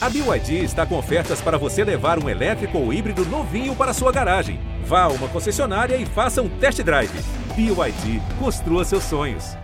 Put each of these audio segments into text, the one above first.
A BYD está com ofertas para você levar um elétrico ou híbrido novinho para sua garagem. Vá a uma concessionária e faça um test drive. BYD, construa seus sonhos.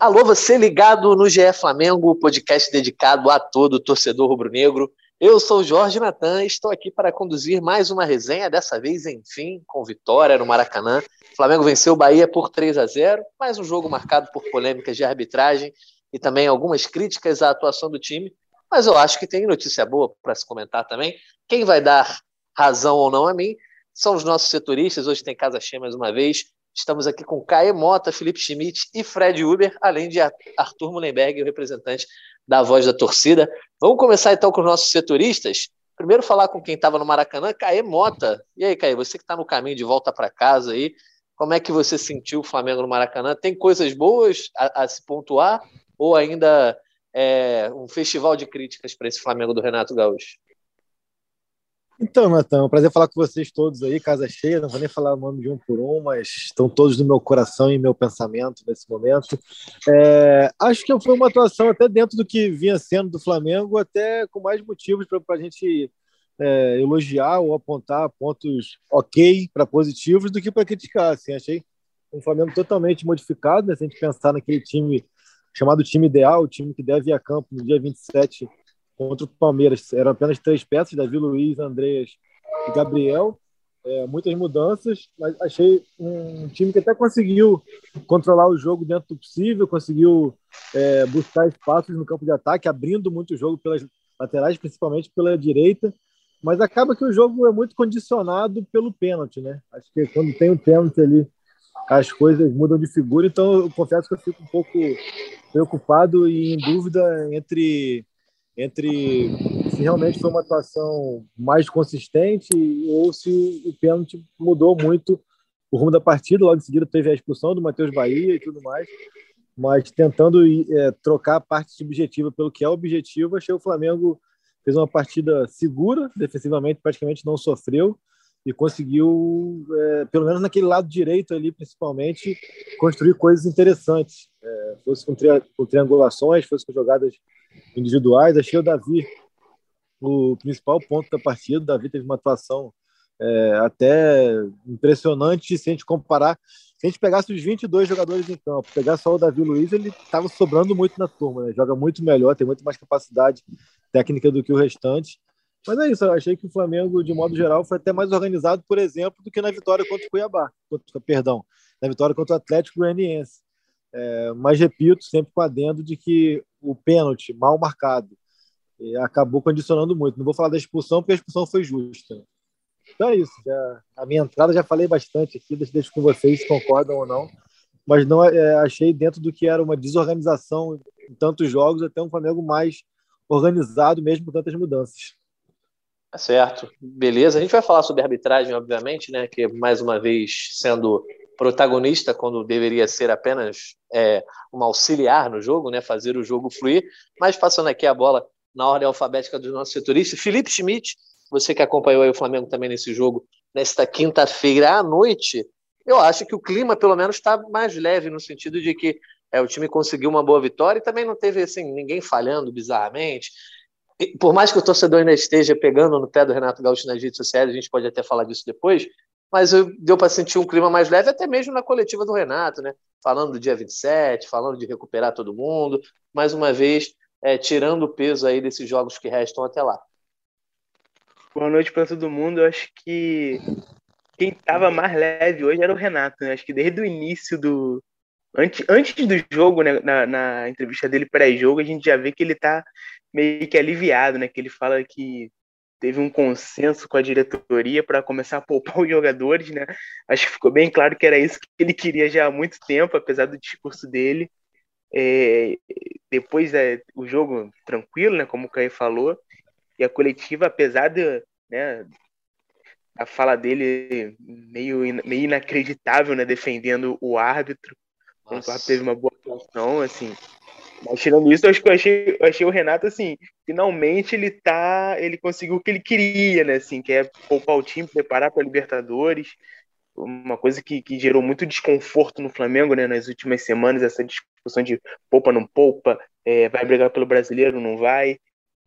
Alô, você ligado no GE Flamengo, podcast dedicado a todo torcedor rubro-negro. Eu sou Jorge Natan e estou aqui para conduzir mais uma resenha, dessa vez, enfim, com vitória no Maracanã. O Flamengo venceu o Bahia por 3 a 0, mais um jogo marcado por polêmicas de arbitragem e também algumas críticas à atuação do time. Mas eu acho que tem notícia boa para se comentar também. Quem vai dar razão ou não a mim são os nossos setoristas. Hoje tem Casa Cheia mais uma vez. Estamos aqui com Caio Mota, Felipe Schmidt e Fred Uber, além de Arthur Mullenberg, o representante da voz da torcida. Vamos começar então com os nossos setoristas. Primeiro falar com quem estava no Maracanã, Caê Mota. E aí, Caê, você que está no caminho de volta para casa aí, como é que você sentiu o Flamengo no Maracanã? Tem coisas boas a, a se pontuar ou ainda é um festival de críticas para esse Flamengo do Renato Gaúcho? Então, Natan, é um prazer falar com vocês todos aí, casa cheia, não vou nem falar o nome de um por um, mas estão todos no meu coração e meu pensamento nesse momento. É, acho que foi uma atuação até dentro do que vinha sendo do Flamengo, até com mais motivos para a gente é, elogiar ou apontar pontos ok para positivos do que para criticar. Assim, achei um Flamengo totalmente modificado, né, se a gente pensar naquele time chamado time ideal, o time que deve ir a campo no dia 27 contra o Palmeiras. Eram apenas três peças: Davi Luiz, Andreas e Gabriel. É, muitas mudanças, mas achei um time que até conseguiu controlar o jogo dentro do possível, conseguiu é, buscar espaços no campo de ataque, abrindo muito o jogo pelas laterais, principalmente pela direita. Mas acaba que o jogo é muito condicionado pelo pênalti, né? Acho que quando tem um pênalti ali, as coisas mudam de figura. Então, eu confesso que eu fico um pouco preocupado e em dúvida entre entre se realmente foi uma atuação mais consistente ou se o pênalti mudou muito o rumo da partida. Logo em seguida teve a expulsão do Matheus Bahia e tudo mais. Mas tentando é, trocar a parte subjetiva pelo que é objetivo, achei o Flamengo fez uma partida segura, defensivamente praticamente não sofreu e conseguiu, é, pelo menos naquele lado direito ali, principalmente, construir coisas interessantes. É, fosse com, tri com triangulações, fosse com jogadas individuais. Achei o Davi o principal ponto da partida. O Davi teve uma atuação é, até impressionante se a gente comparar. Se a gente pegasse os 22 jogadores em campo, pegar só o Davi Luiz, ele estava sobrando muito na turma, né? joga muito melhor, tem muito mais capacidade técnica do que o restante. Mas é isso, eu achei que o Flamengo, de modo geral, foi até mais organizado, por exemplo, do que na vitória contra o Cuiabá, contra, perdão, na vitória contra o Atlético Goianiense. É, mas repito, sempre com adendo de que o pênalti mal marcado acabou condicionando muito. Não vou falar da expulsão, porque a expulsão foi justa. Então é isso. Já, a minha entrada já falei bastante aqui, deixo, deixo com vocês se concordam ou não. Mas não é, achei dentro do que era uma desorganização em tantos jogos, até um Flamengo mais organizado, mesmo com tantas mudanças. Tá certo, beleza. A gente vai falar sobre arbitragem, obviamente, né? Que mais uma vez sendo protagonista quando deveria ser apenas é, um auxiliar no jogo, né, fazer o jogo fluir. Mas passando aqui a bola na ordem alfabética dos nossos setoristas, Felipe Schmidt, você que acompanhou o Flamengo também nesse jogo, nesta quinta-feira à noite, eu acho que o clima pelo menos está mais leve no sentido de que é, o time conseguiu uma boa vitória e também não teve assim ninguém falhando bizarramente. Por mais que o torcedor ainda esteja pegando no pé do Renato Gaúcho nas redes sociais, a gente pode até falar disso depois, mas deu para sentir um clima mais leve, até mesmo na coletiva do Renato, né? Falando do dia 27, falando de recuperar todo mundo, mais uma vez, é, tirando o peso aí desses jogos que restam até lá. Boa noite para todo mundo. Eu acho que quem estava mais leve hoje era o Renato, né? Acho que desde o início do. Antes, antes do jogo, né, na, na entrevista dele pré-jogo, a gente já vê que ele está meio que aliviado, né? Que ele fala que teve um consenso com a diretoria para começar a poupar os jogadores, né? Acho que ficou bem claro que era isso que ele queria já há muito tempo, apesar do discurso dele. É, depois é, o jogo tranquilo, né? Como o Caio falou, e a coletiva, apesar de, né, a fala dele meio, meio inacreditável, né? Defendendo o árbitro, o árbitro teve uma boa atuação, assim, mas tirando isso, eu acho que eu achei, eu achei o Renato assim, finalmente ele tá, ele conseguiu o que ele queria, né, assim, que é poupar o time, preparar para Libertadores. uma coisa que, que gerou muito desconforto no Flamengo né, nas últimas semanas, essa discussão de poupa, não poupa, é, vai brigar pelo brasileiro, não vai.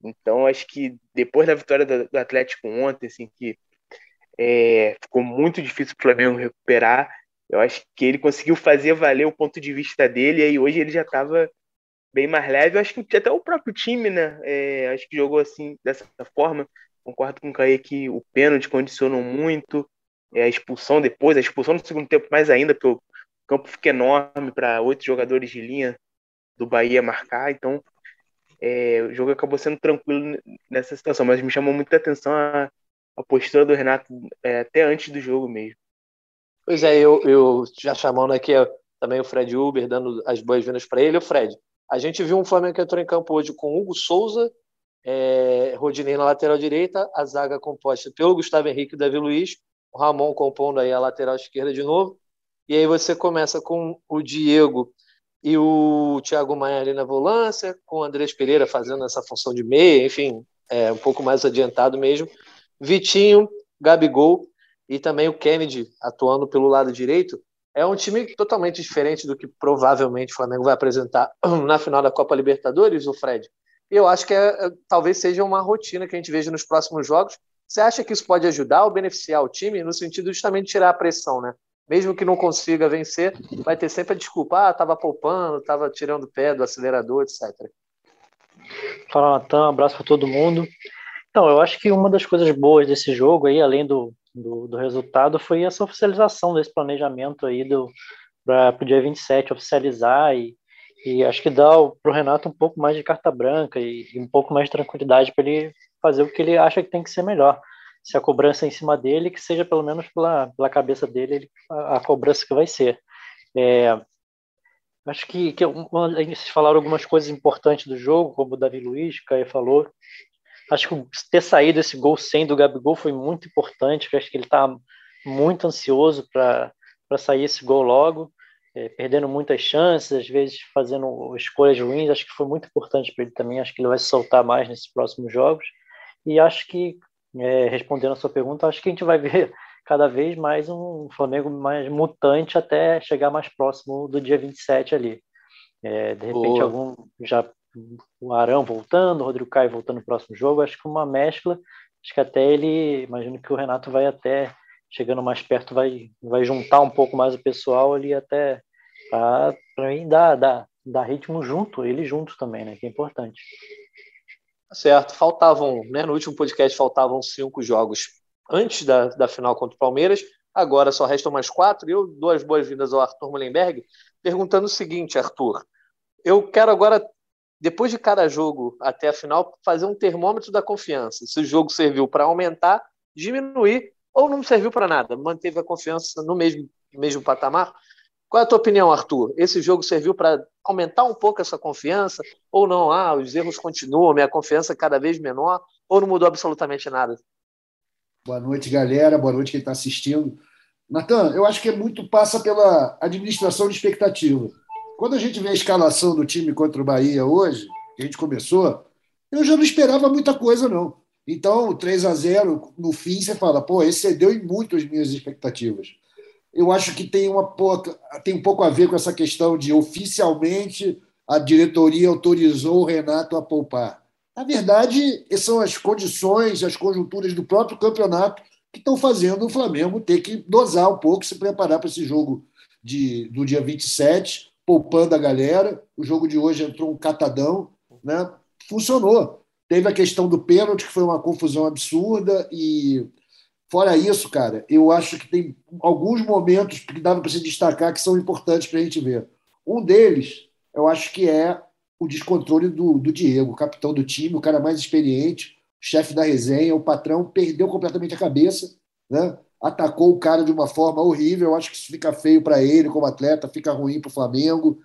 Então, acho que depois da vitória do, Atlético ontem, assim, que é, ficou muito difícil para o Flamengo recuperar, eu acho que ele conseguiu fazer valer o ponto de vista dele, e aí hoje ele já estava bem mais leve. Eu acho que até o próprio time, né? É, acho que jogou assim, dessa forma. Concordo com o Caí que o pênalti condicionou muito, é, a expulsão depois, a expulsão no segundo tempo mais ainda, porque o campo fica enorme para oito jogadores de linha do Bahia marcar, então é, o jogo acabou sendo tranquilo nessa situação, mas me chamou muita atenção a, a postura do Renato é, até antes do jogo mesmo. Pois é, eu, eu já chamando aqui também o Fred Uber, dando as boas-vindas para ele. O Fred, a gente viu um Flamengo que entrou em campo hoje com Hugo Souza, é, Rodinei na lateral direita, a zaga composta pelo Gustavo Henrique e Davi Luiz, o Ramon compondo aí a lateral esquerda de novo, e aí você começa com o Diego e o Thiago Maia ali na volância, com o Andrés Pereira fazendo essa função de meia, enfim, é, um pouco mais adiantado mesmo, Vitinho, Gabigol e também o Kennedy atuando pelo lado direito, é um time totalmente diferente do que provavelmente o Flamengo vai apresentar na final da Copa Libertadores, o Fred. Eu acho que é, é, talvez seja uma rotina que a gente veja nos próximos jogos. Você acha que isso pode ajudar ou beneficiar o time no sentido de justamente tirar a pressão, né? Mesmo que não consiga vencer, vai ter sempre a desculpa, ah, estava poupando, estava tirando o pé do acelerador, etc. Fala, Natan, um abraço para todo mundo. Então, eu acho que uma das coisas boas desse jogo aí, além do, do, do resultado, foi essa oficialização desse planejamento aí do para o dia 27 oficializar e e acho que dá para o Renato um pouco mais de carta branca e, e um pouco mais de tranquilidade para ele fazer o que ele acha que tem que ser melhor. Se a cobrança é em cima dele, que seja pelo menos pela, pela cabeça dele ele, a, a, cobrança que vai ser. É, acho que, que vocês falaram algumas coisas importantes do jogo, como o Davi Luiz, o Caio falou. Acho que ter saído esse gol sem do Gabigol foi muito importante, acho que ele está muito ansioso para sair esse gol logo é, perdendo muitas chances, às vezes fazendo escolhas ruins. Acho que foi muito importante para ele também. Acho que ele vai se soltar mais nesses próximos jogos. E acho que, é, respondendo a sua pergunta, acho que a gente vai ver cada vez mais um Flamengo mais mutante até chegar mais próximo do dia 27 ali. É, de repente, Boa. algum já o Arão voltando, o Rodrigo Caio voltando no próximo jogo. Acho que uma mescla. Acho que até ele, imagino que o Renato vai até chegando mais perto, vai, vai juntar um pouco mais o pessoal ali até para mim dar, dar, dar ritmo junto, ele junto também, né? Que é importante. Tá certo, faltavam, né? No último podcast faltavam cinco jogos antes da, da final contra o Palmeiras, agora só restam mais quatro. E eu dou as boas-vindas ao Arthur Mullenberg, perguntando o seguinte, Arthur. Eu quero agora, depois de cada jogo até a final, fazer um termômetro da confiança. Se o jogo serviu para aumentar, diminuir ou não serviu para nada, manteve a confiança no mesmo, mesmo patamar. Qual é a tua opinião, Arthur? Esse jogo serviu para aumentar um pouco essa confiança ou não? Ah, os erros continuam, minha confiança é cada vez menor ou não mudou absolutamente nada? Boa noite, galera. Boa noite quem está assistindo. Natan, eu acho que é muito passa pela administração de expectativa. Quando a gente vê a escalação do time contra o Bahia hoje, que a gente começou, eu já não esperava muita coisa, não. Então, 3 a 0 no fim, você fala, pô, excedeu em muito as minhas expectativas. Eu acho que tem, uma, tem um pouco a ver com essa questão de oficialmente a diretoria autorizou o Renato a poupar. Na verdade, são as condições, as conjunturas do próprio campeonato que estão fazendo o Flamengo ter que dosar um pouco, se preparar para esse jogo de, do dia 27, poupando a galera. O jogo de hoje entrou um catadão, né? funcionou. Teve a questão do pênalti, que foi uma confusão absurda, e fora isso, cara, eu acho que tem alguns momentos que dava para se destacar que são importantes para a gente ver. Um deles, eu acho que é o descontrole do, do Diego, capitão do time, o cara mais experiente, chefe da resenha, o patrão, perdeu completamente a cabeça, né? Atacou o cara de uma forma horrível. Eu acho que isso fica feio para ele como atleta, fica ruim para o Flamengo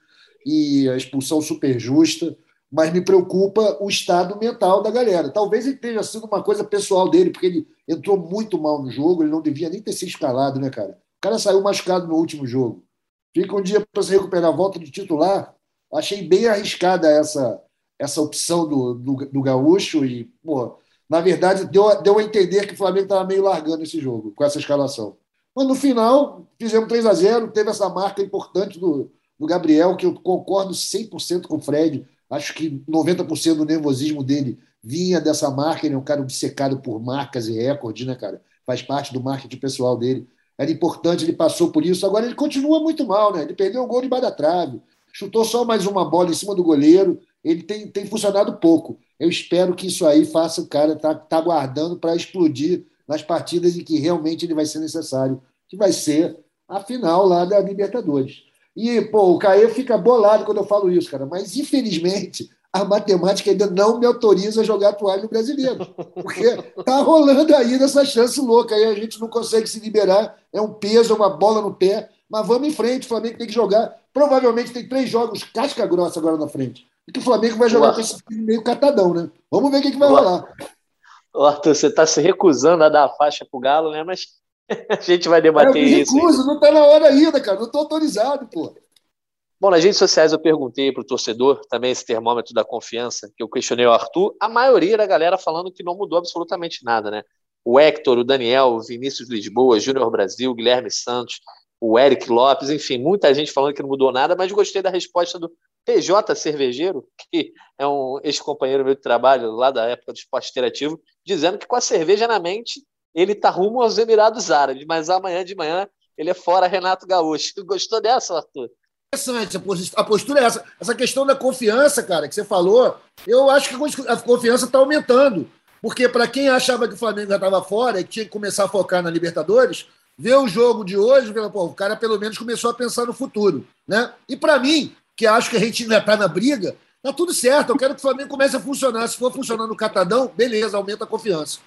e a expulsão super justa mas me preocupa o estado mental da galera. Talvez ele tenha sido uma coisa pessoal dele, porque ele entrou muito mal no jogo, ele não devia nem ter sido escalado, né, cara? O cara saiu machucado no último jogo. Fica um dia para se recuperar a volta de titular. Achei bem arriscada essa essa opção do, do, do Gaúcho e, pô, na verdade, deu, deu a entender que o Flamengo estava meio largando esse jogo com essa escalação. Mas no final, fizemos 3 a 0 teve essa marca importante do, do Gabriel, que eu concordo 100% com o Fred. Acho que 90% do nervosismo dele vinha dessa marca. Ele é um cara obcecado por marcas e recordes, né, cara? Faz parte do marketing pessoal dele. Era importante, ele passou por isso. Agora ele continua muito mal, né? Ele perdeu o gol debaixo da trave, chutou só mais uma bola em cima do goleiro. Ele tem, tem funcionado pouco. Eu espero que isso aí faça o cara estar tá, tá guardando para explodir nas partidas em que realmente ele vai ser necessário, que vai ser a final lá da Libertadores. E, pô, o Caê fica bolado quando eu falo isso, cara, mas infelizmente a matemática ainda não me autoriza a jogar toalha no brasileiro. Porque tá rolando ainda essa chance louca aí, a gente não consegue se liberar, é um peso, é uma bola no pé, mas vamos em frente, o Flamengo tem que jogar. Provavelmente tem três jogos casca grossa agora na frente. E que o Flamengo vai jogar Ué. com esse time meio catadão, né? Vamos ver o que, que vai Ué. rolar. Arthur, você está se recusando a dar a faixa pro Galo, né? Mas a gente vai debater é, eu isso. Recuso, não está na hora ainda, cara. Não estou autorizado, pô. Bom, nas redes sociais eu perguntei para o torcedor, também esse termômetro da confiança, que eu questionei o Arthur, a maioria da galera falando que não mudou absolutamente nada, né? O Hector, o Daniel, o Vinícius Lisboa, Júnior Brasil, Guilherme Santos, o Eric Lopes, enfim, muita gente falando que não mudou nada, mas gostei da resposta do PJ Cervejeiro, que é um ex-companheiro meu de trabalho lá da época do esporte interativo, dizendo que com a cerveja na mente ele está rumo aos Emirados Árabes, mas amanhã de manhã ele é fora Renato Gaúcho. Gostou dessa, Arthur? Interessante, a postura é essa. Essa questão da confiança, cara, que você falou, eu acho que a confiança está aumentando. Porque para quem achava que o Flamengo já estava fora e tinha que começar a focar na Libertadores, ver o jogo de hoje, pô, o cara pelo menos começou a pensar no futuro. Né? E para mim, que acho que a gente ainda está na briga, tá tudo certo. Eu quero que o Flamengo comece a funcionar. Se for funcionando no Catadão, beleza, aumenta a confiança.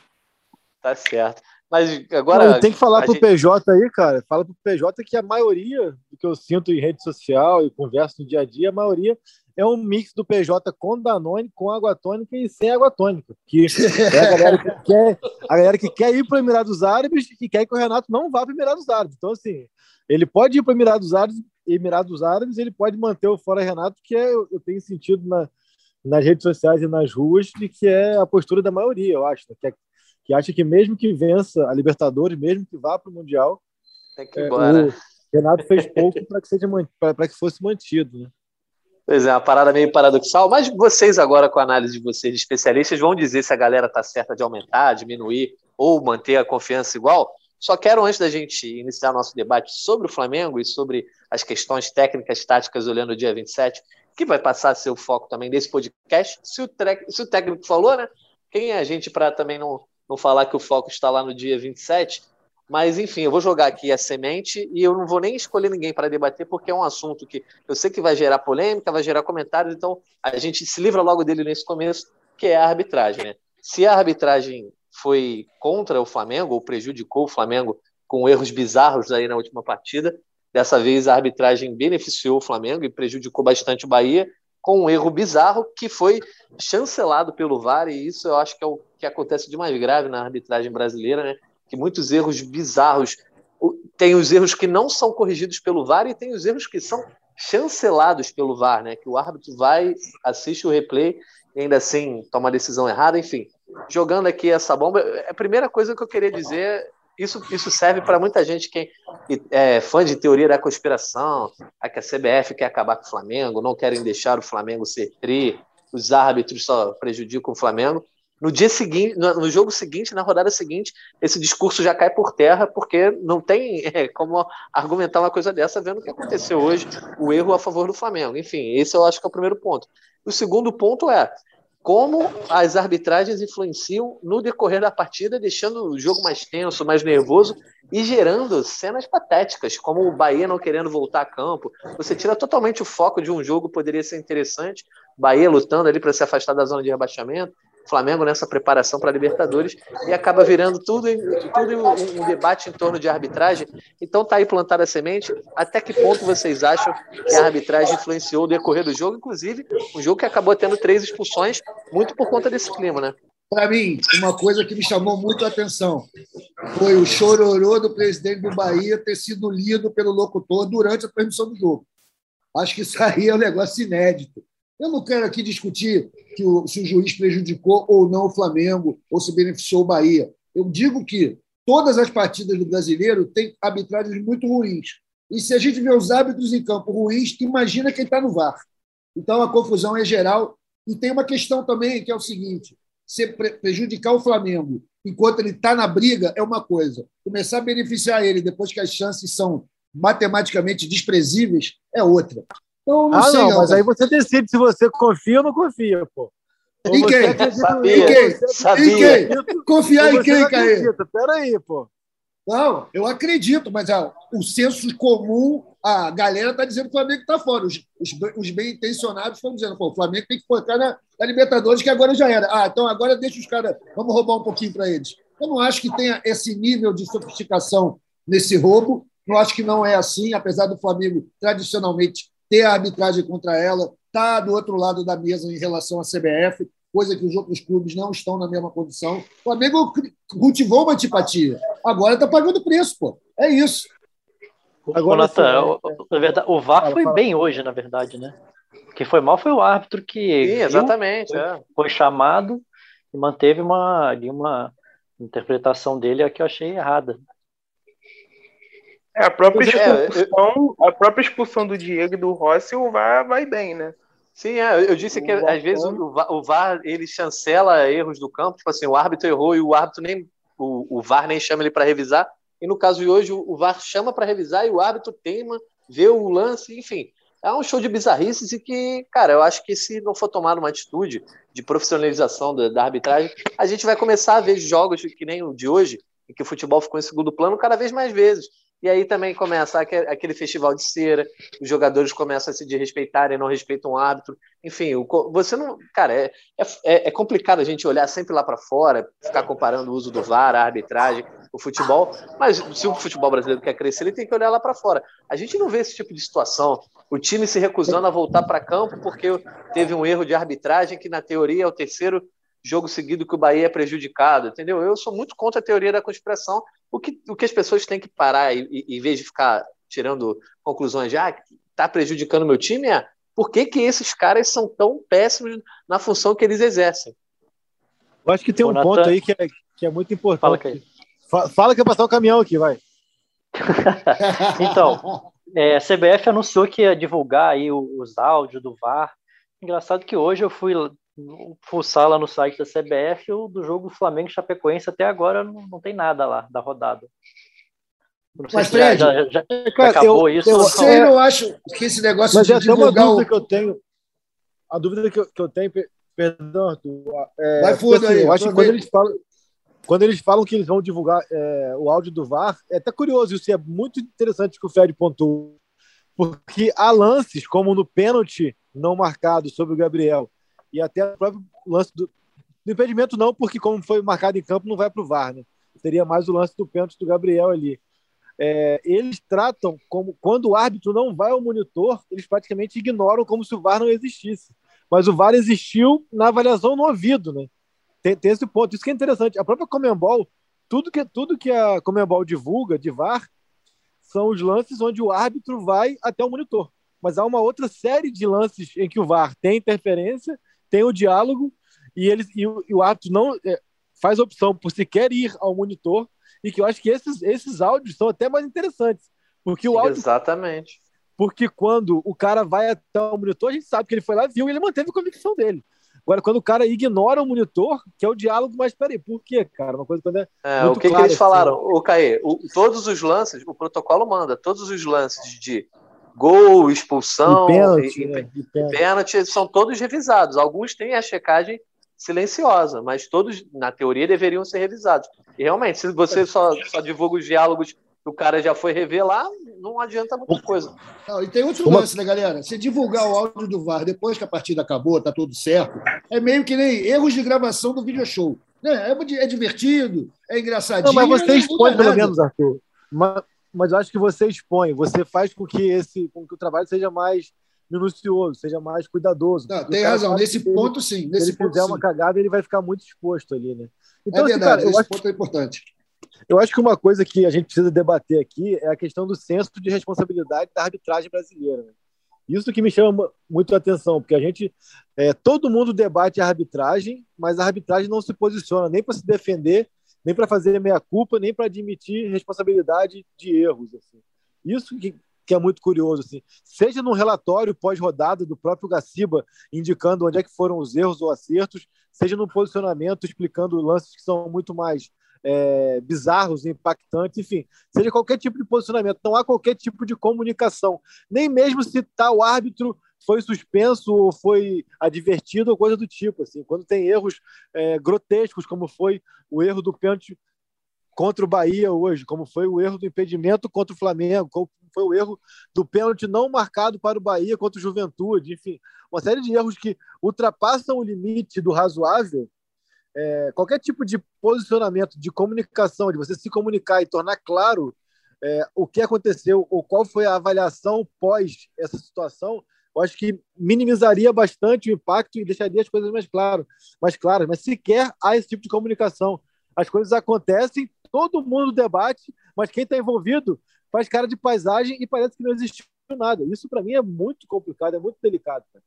Tá certo. Mas agora. Não, tem que falar pro gente... PJ aí, cara. Fala pro PJ que a maioria do que eu sinto em rede social e converso no dia a dia, a maioria é um mix do PJ com Danone, com água tônica e sem água tônica. Que é a galera que quer, a galera que quer ir para o Emirados Árabes e quer que o Renato não vá para o Emirados Árabes. Então, assim, ele pode ir para o Emirados Árabes, Emirados Árabes, ele pode manter o fora Renato, que é, eu tenho sentido na, nas redes sociais e nas ruas, de que é a postura da maioria, eu acho, né? que, é, que acha que mesmo que vença a Libertadores, mesmo que vá para o Mundial, é, o Renato fez pouco para que, seja, que fosse mantido. Né? Pois é, uma parada meio paradoxal, mas vocês agora, com a análise de vocês, de especialistas, vão dizer se a galera está certa de aumentar, diminuir ou manter a confiança igual? Só quero, antes da gente iniciar nosso debate sobre o Flamengo e sobre as questões técnicas, táticas, olhando o dia 27, que vai passar a ser o foco também desse podcast. Se o, se o técnico falou, né? Quem é a gente para também não, não falar que o foco está lá no dia 27? Mas, enfim, eu vou jogar aqui a semente e eu não vou nem escolher ninguém para debater, porque é um assunto que eu sei que vai gerar polêmica, vai gerar comentários, então a gente se livra logo dele nesse começo, que é a arbitragem. Né? Se a arbitragem foi contra o Flamengo, ou prejudicou o Flamengo com erros bizarros aí na última partida. Dessa vez a arbitragem beneficiou o Flamengo e prejudicou bastante o Bahia com um erro bizarro que foi chancelado pelo VAR, e isso eu acho que é o que acontece de mais grave na arbitragem brasileira, né? Que muitos erros bizarros tem os erros que não são corrigidos pelo VAR e tem os erros que são chancelados pelo VAR, né? Que o árbitro vai, assiste o replay e ainda assim toma a decisão errada, enfim jogando aqui essa bomba. A primeira coisa que eu queria dizer, isso, isso serve para muita gente que é fã de teoria da conspiração, a que a CBF quer acabar com o Flamengo, não querem deixar o Flamengo ser tri, os árbitros só prejudicam o Flamengo. No dia seguinte, no jogo seguinte, na rodada seguinte, esse discurso já cai por terra, porque não tem é, como argumentar uma coisa dessa, vendo o que aconteceu hoje, o erro a favor do Flamengo. Enfim, esse eu acho que é o primeiro ponto. O segundo ponto é: como as arbitragens influenciam no decorrer da partida, deixando o jogo mais tenso, mais nervoso e gerando cenas patéticas, como o Bahia não querendo voltar a campo. Você tira totalmente o foco de um jogo, poderia ser interessante. Bahia lutando ali para se afastar da zona de rebaixamento. Flamengo nessa preparação para a Libertadores e acaba virando tudo, tudo um, um, debate em torno de arbitragem. Então tá aí plantada a semente. Até que ponto vocês acham que a arbitragem influenciou o decorrer do jogo? Inclusive, um jogo que acabou tendo três expulsões, muito por conta desse clima, né? Para mim, uma coisa que me chamou muito a atenção foi o chororô do presidente do Bahia ter sido lido pelo locutor durante a transmissão do jogo. Acho que isso aí é um negócio inédito. Eu não quero aqui discutir que o, se o juiz prejudicou ou não o Flamengo, ou se beneficiou o Bahia. Eu digo que todas as partidas do brasileiro têm arbitragens muito ruins. E se a gente vê os árbitros em campo ruins, imagina quem está no VAR. Então a confusão é geral. E tem uma questão também que é o seguinte: se prejudicar o Flamengo enquanto ele está na briga é uma coisa, começar a beneficiar ele depois que as chances são matematicamente desprezíveis é outra. Então, não ah, sei, não, mas aí você decide se você confia ou não confia, pô. Em quem? Sabia, em quem? Sabia. Em quem? Confiar em quem, Caê? Peraí, pô. Não, eu acredito, mas ah, o senso comum, a galera está dizendo que o Flamengo está fora. Os, os, os, bem intencionados estão dizendo que o Flamengo tem que focar na, na, Libertadores, que agora já era. Ah, então agora deixa os caras, vamos roubar um pouquinho para eles. Eu não acho que tenha esse nível de sofisticação nesse roubo. Não acho que não é assim, apesar do Flamengo tradicionalmente ter a arbitragem contra ela, está do outro lado da mesa em relação à CBF coisa que os outros clubes não estão na mesma condição. O Flamengo cultivou uma antipatia. Agora está pagando preço, pô. É isso. Agora, Nathan, o, o, verdade, o VAR foi bem hoje, na verdade, né? O que foi mal foi o árbitro que Sim, exatamente, foi, é. foi, chamado e manteve uma, uma interpretação dele que eu achei errada. É, a própria é, expulsão, a própria expulsão do Diego e do Rossi, o VAR vai bem, né? Sim, é, eu disse que às vezes o, o VAR ele chancela erros do campo, tipo assim, o árbitro errou e o árbitro nem o, o VAR nem chama ele para revisar. E no caso de hoje o, o VAR chama para revisar e o árbitro teima, vê o lance, enfim. É um show de bizarrices e que, cara, eu acho que se não for tomar uma atitude de profissionalização da, da arbitragem, a gente vai começar a ver jogos que nem o de hoje, em que o futebol ficou em segundo plano cada vez mais vezes. E aí também começa aquele festival de cera, os jogadores começam a se desrespeitar e não respeitam o árbitro. Enfim, você não. Cara, é, é, é complicado a gente olhar sempre lá para fora, ficar comparando o uso do VAR, a arbitragem, o futebol. Mas se o futebol brasileiro quer crescer, ele tem que olhar lá para fora. A gente não vê esse tipo de situação. O time se recusando a voltar para campo porque teve um erro de arbitragem, que na teoria é o terceiro jogo seguido que o Bahia é prejudicado, entendeu? Eu sou muito contra a teoria da conspiração. O que, o que as pessoas têm que parar, e, e, em vez de ficar tirando conclusões de ah, tá prejudicando meu time, é por que, que esses caras são tão péssimos na função que eles exercem? Eu acho que tem um Nathan... ponto aí que é, que é muito importante. Fala, que... Fala, fala que eu passar o caminhão aqui, vai. então, é, a CBF anunciou que ia divulgar aí os áudios do VAR. Engraçado que hoje eu fui fuçar lá no site da CBF, o do jogo Flamengo Chapecoense até agora não, não tem nada lá da rodada. Não sei Mas, Fred, já, já, já acabou eu, isso. Eu, você não acha que esse negócio Mas de divulgar... uma dúvida o... que eu tenho. A dúvida que eu, que eu tenho, perdão, Arthur. É, Vai fundo assim, aí. Eu acho que quando eles, falam, quando eles falam que eles vão divulgar é, o áudio do VAR, é até curioso, isso é muito interessante que o Fred pontuou, porque há lances, como no pênalti não marcado sobre o Gabriel, e até o próprio lance do, do impedimento não, porque como foi marcado em campo, não vai para o VAR, né? Seria mais o lance do pênalti do Gabriel ali. É, eles tratam como quando o árbitro não vai ao monitor, eles praticamente ignoram como se o VAR não existisse. Mas o VAR existiu na avaliação no ouvido, né? Tem, tem esse ponto. Isso que é interessante. A própria Comembol, tudo que, tudo que a Comembol divulga de VAR são os lances onde o árbitro vai até o monitor. Mas há uma outra série de lances em que o VAR tem interferência tem o diálogo e, eles, e, o, e o árbitro não é, faz opção por se quer ir ao monitor e que eu acho que esses, esses áudios são até mais interessantes. Porque o áudio. Exatamente. Porque quando o cara vai até o monitor, a gente sabe que ele foi lá, viu e ele manteve a convicção dele. Agora, quando o cara ignora o monitor, que é o diálogo, mas peraí, por quê, cara? Uma coisa quando é. é o que, que eles assim. falaram? O Caê, o, todos os lances, o protocolo manda, todos os lances de gol, expulsão, e pênalti, e, né? e, e pênalti, são todos revisados. Alguns têm a checagem silenciosa, mas todos, na teoria, deveriam ser revisados. E realmente, se você só, só divulga os diálogos que o cara já foi revelar, não adianta muita coisa. Não, e tem outro Uma... lance, né, galera? Se divulgar o áudio do VAR depois que a partida acabou, tá tudo certo, é meio que nem erros de gravação do video show. Né? É, é divertido, é engraçadinho. Não, mas você expõe pelo menos, Arthur. Mas, mas eu acho que você expõe, você faz com que esse, com que o trabalho seja mais minucioso, seja mais cuidadoso. Não, tem razão, nesse ponto sim. Nesse se ele ponto, fizer sim. uma cagada, ele vai ficar muito exposto ali, né? Então, é verdade, assim, cara, esse ponto que, é importante. Eu acho que uma coisa que a gente precisa debater aqui é a questão do senso de responsabilidade da arbitragem brasileira. Né? Isso que me chama muito a atenção, porque a gente, é, todo mundo debate a arbitragem, mas a arbitragem não se posiciona nem para se defender nem para fazer meia-culpa, nem para admitir responsabilidade de erros. Assim. Isso que, que é muito curioso. Assim. Seja num relatório pós-rodada do próprio Gaciba, indicando onde é que foram os erros ou acertos, seja num posicionamento explicando lances que são muito mais é, bizarros, impactantes, enfim, seja qualquer tipo de posicionamento, não há qualquer tipo de comunicação, nem mesmo se tal árbitro foi suspenso ou foi advertido ou coisa do tipo. Assim, quando tem erros é, grotescos, como foi o erro do pênalti contra o Bahia hoje, como foi o erro do impedimento contra o Flamengo, como foi o erro do pênalti não marcado para o Bahia contra o Juventude, enfim, uma série de erros que ultrapassam o limite do razoável. É, qualquer tipo de posicionamento, de comunicação, de você se comunicar e tornar claro é, o que aconteceu ou qual foi a avaliação pós essa situação, eu acho que minimizaria bastante o impacto e deixaria as coisas mais claras, mais claras. Mas sequer há esse tipo de comunicação. As coisas acontecem, todo mundo debate, mas quem está envolvido faz cara de paisagem e parece que não existiu nada. Isso para mim é muito complicado, é muito delicado. Cara.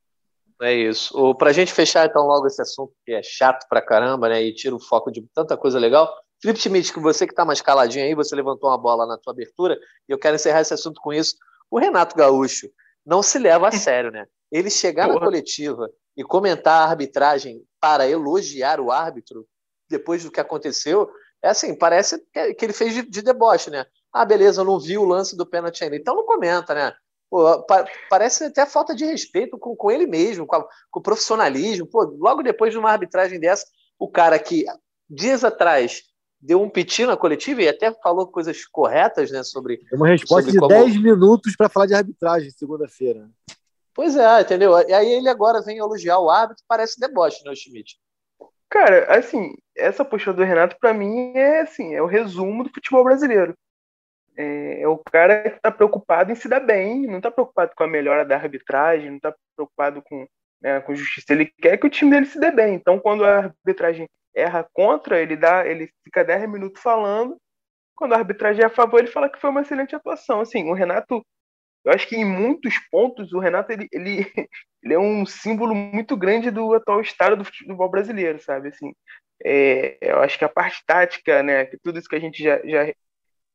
É isso. Para a gente fechar então logo esse assunto que é chato pra caramba, né? E tira o foco de tanta coisa legal. Felipe Schmidt, que você que está mais caladinho aí, você levantou uma bola na tua abertura, e eu quero encerrar esse assunto com isso. O Renato Gaúcho, não se leva a sério, né? Ele chegar Porra. na coletiva e comentar a arbitragem para elogiar o árbitro depois do que aconteceu, é assim, parece que ele fez de, de deboche, né? Ah, beleza, eu não vi o lance do pênalti ainda. Então não comenta, né? Pô, pa parece até falta de respeito com, com ele mesmo, com, a, com, o profissionalismo. Pô, logo depois de uma arbitragem dessa, o cara que dias atrás deu um piti na coletiva e até falou coisas corretas, né, sobre... Uma resposta sobre de como... 10 minutos para falar de arbitragem segunda-feira. Pois é, entendeu? E aí ele agora vem elogiar o árbitro, parece deboche, né, Schmidt? Cara, assim, essa postura do Renato, para mim, é assim, é o resumo do futebol brasileiro. É, é, o cara que está preocupado em se dar bem, não está preocupado com a melhora da arbitragem, não está preocupado com, né, com justiça. Ele quer que o time dele se dê bem. Então, quando a arbitragem erra contra, ele dá, ele fica 10 minutos falando. Quando a arbitragem é a favor, ele fala que foi uma excelente atuação. Assim, o Renato, eu acho que em muitos pontos o Renato ele, ele, ele é um símbolo muito grande do atual estado do futebol brasileiro, sabe? Assim, é, eu acho que a parte tática, né, que tudo isso que a gente já, já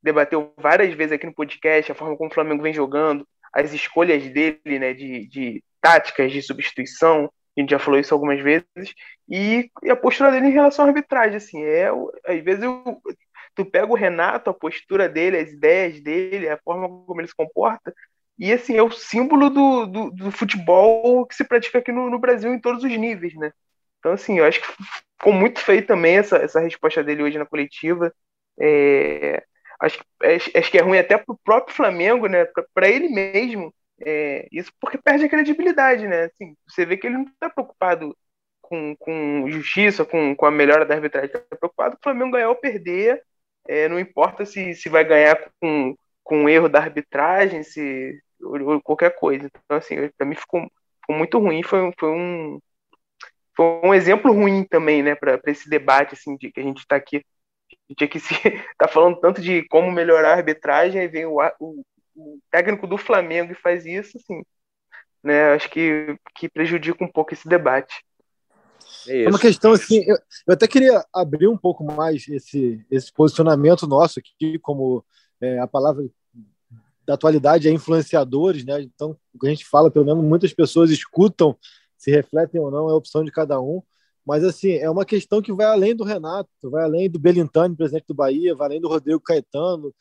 debateu várias vezes aqui no podcast, a forma como o Flamengo vem jogando, as escolhas dele, né, de, de táticas de substituição, a gente já falou isso algumas vezes, e, e a postura dele em relação à arbitragem, assim, é, às vezes eu, tu pega o Renato, a postura dele, as ideias dele, a forma como ele se comporta, e assim, é o símbolo do, do, do futebol que se pratica aqui no, no, Brasil em todos os níveis, né? Então, assim, eu acho que ficou muito feio também essa, essa resposta dele hoje na coletiva. É, acho, acho que é ruim até pro próprio Flamengo, né? Para ele mesmo, é, isso porque perde a credibilidade, né? Assim, você vê que ele não está preocupado com, com justiça, com, com a melhora da arbitragem, está preocupado com o Flamengo ganhar ou perder, é, não importa se, se vai ganhar com, com erro da arbitragem, se ou, ou qualquer coisa. Então, assim, para mim ficou, ficou, muito ruim, foi, foi um foi um exemplo ruim também, né, para esse debate assim de que a gente está aqui a gente aqui se tá falando tanto de como melhorar a arbitragem, aí vem o, o o técnico do Flamengo e faz isso, assim, né? Acho que, que prejudica um pouco esse debate. É, é uma questão assim, eu, eu, até queria abrir um pouco mais esse, esse posicionamento nosso aqui, como é, a palavra da atualidade é influenciadores, né? Então, o que a gente fala, pelo menos muitas pessoas escutam, se refletem ou não, é a opção de cada um. Mas, assim, é uma questão que vai além do Renato, vai além do Belintani, presidente do Bahia, vai além do Rodrigo Caetano,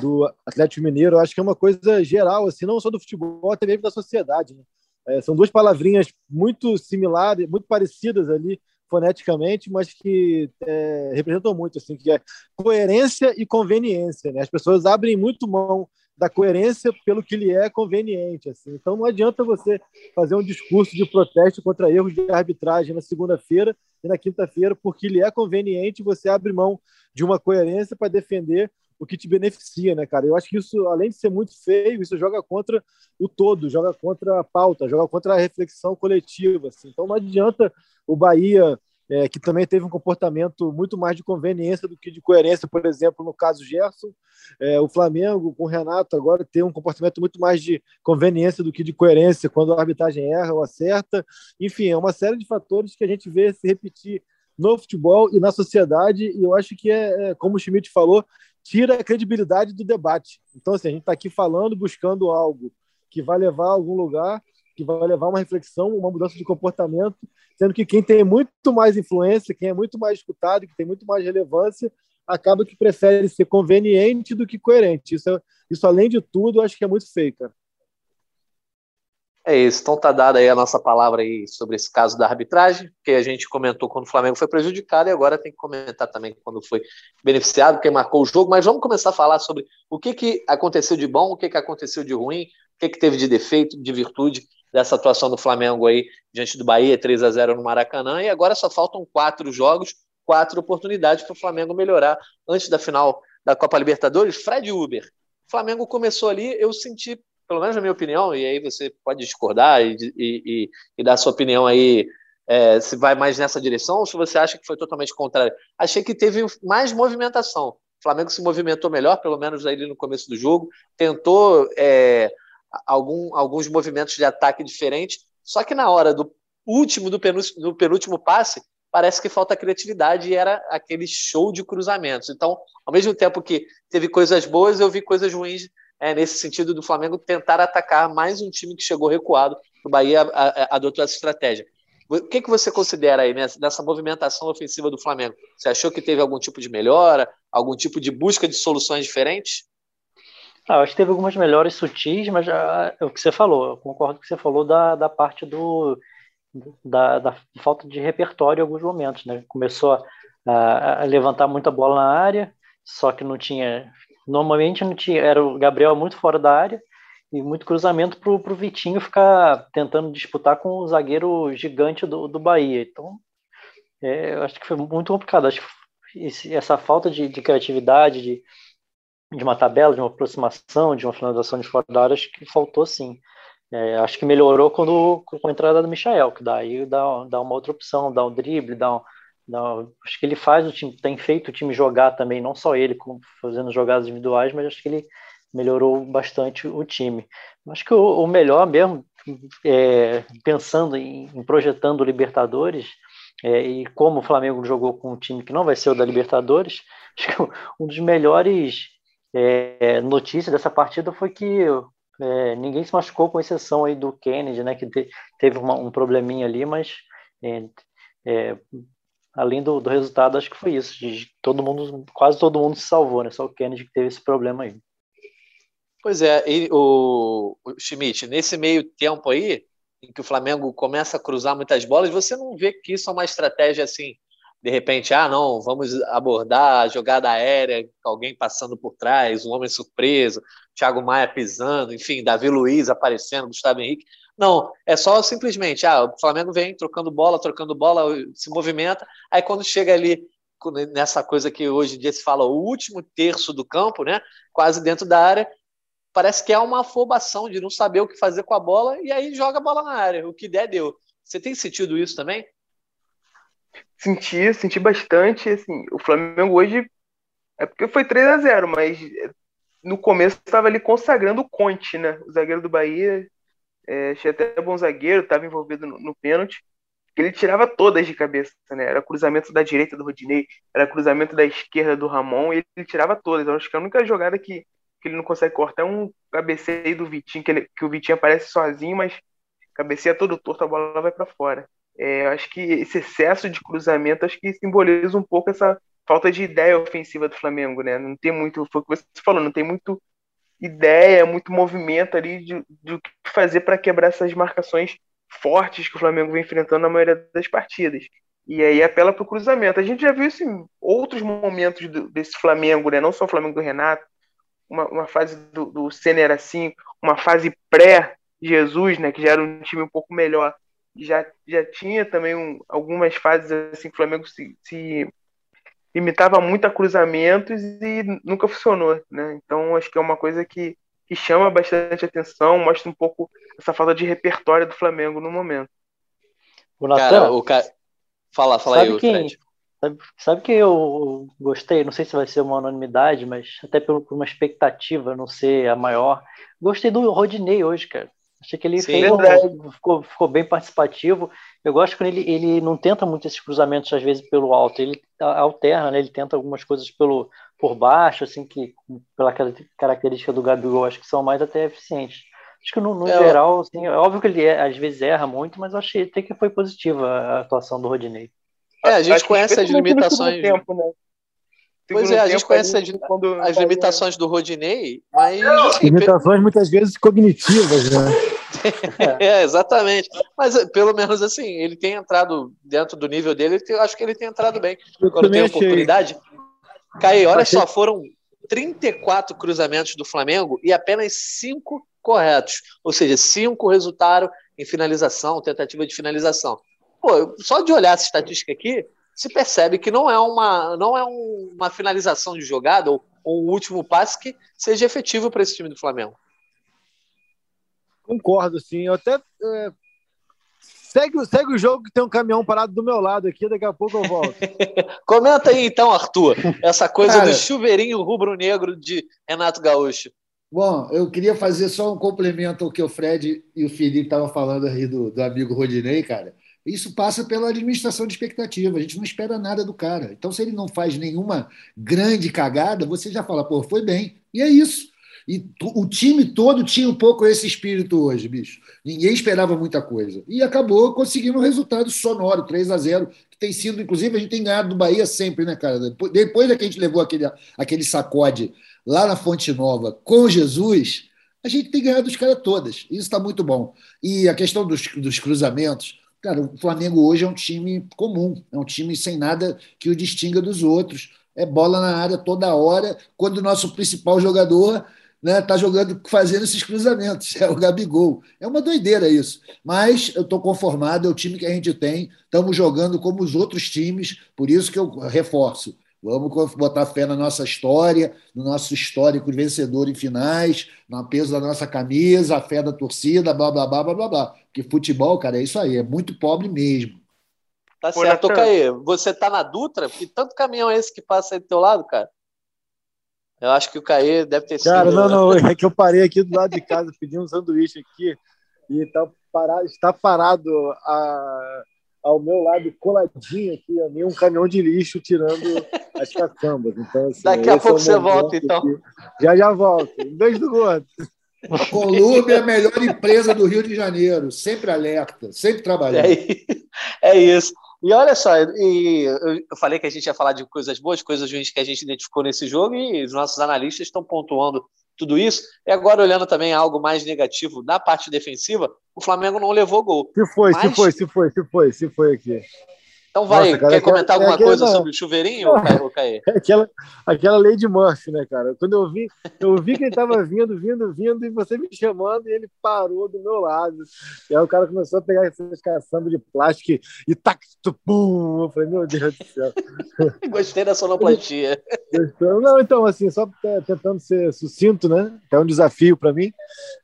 do Atlético Mineiro, acho que é uma coisa geral, assim, não só do futebol, até mesmo da sociedade. Né? É, são duas palavrinhas muito similares, muito parecidas ali foneticamente, mas que é, representam muito, assim, que é coerência e conveniência. Né? As pessoas abrem muito mão da coerência pelo que lhe é conveniente. Assim. Então não adianta você fazer um discurso de protesto contra erros de arbitragem na segunda-feira e na quinta-feira, porque lhe é conveniente, você abre mão de uma coerência para defender o que te beneficia, né, cara? Eu acho que isso, além de ser muito feio, isso joga contra o todo, joga contra a pauta, joga contra a reflexão coletiva. Assim. Então não adianta o Bahia, é, que também teve um comportamento muito mais de conveniência do que de coerência, por exemplo, no caso Gerson, é, o Flamengo com o Renato agora tem um comportamento muito mais de conveniência do que de coerência quando a arbitragem erra ou acerta. Enfim, é uma série de fatores que a gente vê se repetir no futebol e na sociedade, e eu acho que é, é como o Schmidt falou, tira a credibilidade do debate. Então, assim, a gente está aqui falando, buscando algo que vai levar a algum lugar, que vai levar uma reflexão, uma mudança de comportamento, sendo que quem tem muito mais influência, quem é muito mais escutado, que tem muito mais relevância, acaba que prefere ser conveniente do que coerente. Isso, é, isso além de tudo, acho que é muito feio, cara. É isso. Então tá dada aí a nossa palavra aí sobre esse caso da arbitragem, que a gente comentou quando o Flamengo foi prejudicado e agora tem que comentar também quando foi beneficiado, quem marcou o jogo. Mas vamos começar a falar sobre o que, que aconteceu de bom, o que, que aconteceu de ruim, o que, que teve de defeito, de virtude dessa atuação do Flamengo aí diante do Bahia, 3 a 0 no Maracanã. E agora só faltam quatro jogos, quatro oportunidades para o Flamengo melhorar antes da final da Copa Libertadores. Fred Uber. O Flamengo começou ali, eu senti pelo menos na minha opinião, e aí você pode discordar e, e, e, dar sua opinião aí, é, se vai mais nessa direção ou se você acha que foi totalmente contrário. Achei que teve mais movimentação. O Flamengo se movimentou melhor, pelo menos ali no começo do jogo, tentou é, algum, alguns movimentos de ataque diferentes, só que na hora do último, do penúltimo, do penúltimo passe, parece que falta criatividade e era aquele show de cruzamentos. Então, ao mesmo tempo que teve coisas boas, eu vi coisas ruins é, nesse sentido do Flamengo tentar atacar mais um time que chegou recuado. O Bahia adotou essa estratégia. O que, que você considera aí nessa, nessa movimentação ofensiva do Flamengo? Você achou que teve algum tipo de melhora, algum tipo de busca de soluções diferentes? Ah, acho que teve algumas melhores sutis, mas já, é o que você falou, eu concordo com o que você falou da, da parte do, da, da, falta de repertório em alguns momentos. Né? Começou a, a levantar muita bola na área, só que não tinha Normalmente era o Gabriel muito fora da área e muito cruzamento para o Vitinho ficar tentando disputar com o zagueiro gigante do, do Bahia. Então, é, eu acho que foi muito complicado. Acho que esse, essa falta de, de criatividade, de, de uma tabela, de uma aproximação, de uma finalização de fora da área, acho que faltou sim. É, acho que melhorou quando, com a entrada do Michael, que daí dá, dá uma outra opção, dá um drible, dá um, não, acho que ele faz o time, tem feito o time jogar também, não só ele fazendo jogadas individuais, mas acho que ele melhorou bastante o time. Acho que o, o melhor mesmo, é, pensando em, em, projetando o Libertadores, é, e como o Flamengo jogou com um time que não vai ser o da Libertadores, acho que um dos melhores é, notícias dessa partida foi que é, ninguém se machucou, com exceção aí do Kennedy, né, que te, teve uma, um probleminha ali, mas é, é, além do, do resultado, acho que foi isso. De todo mundo, quase todo mundo se salvou, né? Só o Kennedy que teve esse problema aí. Pois é, e o, o Schmidt, nesse meio tempo aí, em que o Flamengo começa a cruzar muitas bolas, você não vê que isso é uma estratégia assim, de repente, ah, não, vamos abordar a jogada aérea, alguém passando por trás, um homem surpreso, Thiago Maia pisando, enfim, Davi Luiz aparecendo, Gustavo Henrique. Não, é só simplesmente, ah, o Flamengo vem trocando bola, trocando bola, se movimenta, aí quando chega ali nessa coisa que hoje em dia se fala, o último terço do campo, né, quase dentro da área, parece que é uma afobação de não saber o que fazer com a bola e aí joga a bola na área, o que der deu. Você tem sentido isso também? Senti, senti bastante, assim, o Flamengo hoje é porque foi 3 a 0 mas no começo estava ali consagrando o Conte, né? O zagueiro do Bahia é, achei até bom zagueiro, estava envolvido no, no pênalti. Ele tirava todas de cabeça, né? Era cruzamento da direita do Rodinei, era cruzamento da esquerda do Ramon, e ele tirava todas. Eu acho que a única jogada que, que ele não consegue cortar é um cabeceio do Vitinho, que, ele, que o Vitinho aparece sozinho, mas cabeceia todo torto, a bola vai para fora. É, acho que esse excesso de cruzamento acho que simboliza um pouco essa falta de ideia ofensiva do Flamengo, né? Não tem muito, foi o que você falou, não tem muito ideia, muito movimento ali de, o que fazer para quebrar essas marcações fortes que o Flamengo vem enfrentando na maioria das partidas. E aí apela para o cruzamento. A gente já viu isso em outros momentos do, desse Flamengo, né? não só o Flamengo do Renato, uma, uma fase do, do Senna era assim, uma fase pré-Jesus, né? que já era um time um pouco melhor. Já, já tinha também um, algumas fases assim que o Flamengo se, se limitava muito a cruzamentos e nunca funcionou, né? Então acho que é uma coisa que, que chama bastante atenção, mostra um pouco essa falta de repertório do Flamengo no momento. O Natan, o cara... fala, fala aí, quem, Fred. Sabe, sabe que eu gostei, não sei se vai ser uma unanimidade, mas até por, por uma expectativa não ser a maior, gostei do Rodinei hoje, cara. Achei que ele fez um, ficou, ficou bem participativo. Eu gosto quando ele, ele não tenta muito esses cruzamentos, às vezes, pelo alto. Ele alterna, né? Ele tenta algumas coisas pelo, por baixo, assim, que pela característica do Gabigol, acho que são mais até eficientes. Acho que no, no é, geral, assim, é óbvio que ele é, às vezes erra muito, mas eu achei até que foi positiva a atuação do Rodinei. É, a gente conhece as limitações. Tempo, né? Pois é, a gente conhece as, quando, as limitações do Rodinei, mas. Assim, limitações muitas vezes cognitivas, né? é, exatamente. Mas pelo menos assim, ele tem entrado dentro do nível dele, eu acho que ele tem entrado bem. Eu quando tem oportunidade. Caí, olha achei... só, foram 34 cruzamentos do Flamengo e apenas 5 corretos. Ou seja, 5 resultaram em finalização, tentativa de finalização. Pô, só de olhar essa estatística aqui, se percebe que não é uma, não é uma finalização de jogada ou, ou um último passe que seja efetivo para esse time do Flamengo. Concordo, sim. Eu até. É... Segue, segue o jogo que tem um caminhão parado do meu lado aqui, daqui a pouco eu volto. Comenta aí então, Arthur, essa coisa Cara, do chuveirinho rubro-negro de Renato Gaúcho. Bom, eu queria fazer só um complemento ao que o Fred e o Felipe estavam falando aí do, do amigo Rodinei, cara. Isso passa pela administração de expectativa. A gente não espera nada do cara. Então, se ele não faz nenhuma grande cagada, você já fala, pô, foi bem. E é isso. E o time todo tinha um pouco esse espírito hoje, bicho. Ninguém esperava muita coisa. E acabou conseguindo um resultado sonoro, 3 a 0 que tem sido, inclusive, a gente tem ganhado do Bahia sempre, né, cara? Depois, depois que a gente levou aquele, aquele sacode lá na Fonte Nova com Jesus, a gente tem ganhado os caras todas. Isso está muito bom. E a questão dos, dos cruzamentos, Cara, o Flamengo hoje é um time comum, é um time sem nada que o distinga dos outros. É bola na área toda hora, quando o nosso principal jogador né, tá jogando, fazendo esses cruzamentos, é o Gabigol. É uma doideira isso. Mas eu estou conformado, é o time que a gente tem, estamos jogando como os outros times, por isso que eu reforço. Vamos botar fé na nossa história, no nosso histórico de vencedor em finais, no peso da nossa camisa, a fé da torcida, blá, blá, blá, blá, blá, blá. Porque futebol, cara, é isso aí, é muito pobre mesmo. Tá Pô, certo, Caê. Você tá na Dutra? Que tanto caminhão é esse que passa aí do teu lado, cara? Eu acho que o Caê deve ter sido. Cara, não, não, é que eu parei aqui do lado de casa, pedi um sanduíche aqui e tá parado, está parado a ao meu lado, coladinho aqui, a mim, um caminhão de lixo tirando as caçambas. Então, assim, Daqui a pouco é você volta, então. Aqui. Já já volto. Um beijo do gordo. A Colômbia é a melhor empresa do Rio de Janeiro, sempre alerta, sempre trabalhando. É, é isso. E olha só, e eu falei que a gente ia falar de coisas boas, coisas ruins que a gente identificou nesse jogo, e os nossos analistas estão pontuando tudo isso. E agora, olhando também algo mais negativo na parte defensiva, o Flamengo não levou gol. Se foi, Mas... se foi, se foi, se foi, se foi aqui. Então vai, Nossa, cara, quer comentar é alguma coisa sobre o chuveirinho, ou Caê? É aquela, aquela lei de Murphy, né, cara? Quando eu vi, eu vi que ele estava vindo, vindo, vindo, e você me chamando, e ele parou do meu lado. E aí o cara começou a pegar essas caçambas de plástico e, e tac, pum! Eu falei, meu Deus do céu. Gostei da sonoplastia. Não, então, assim, só tentando ser sucinto, né? É um desafio para mim.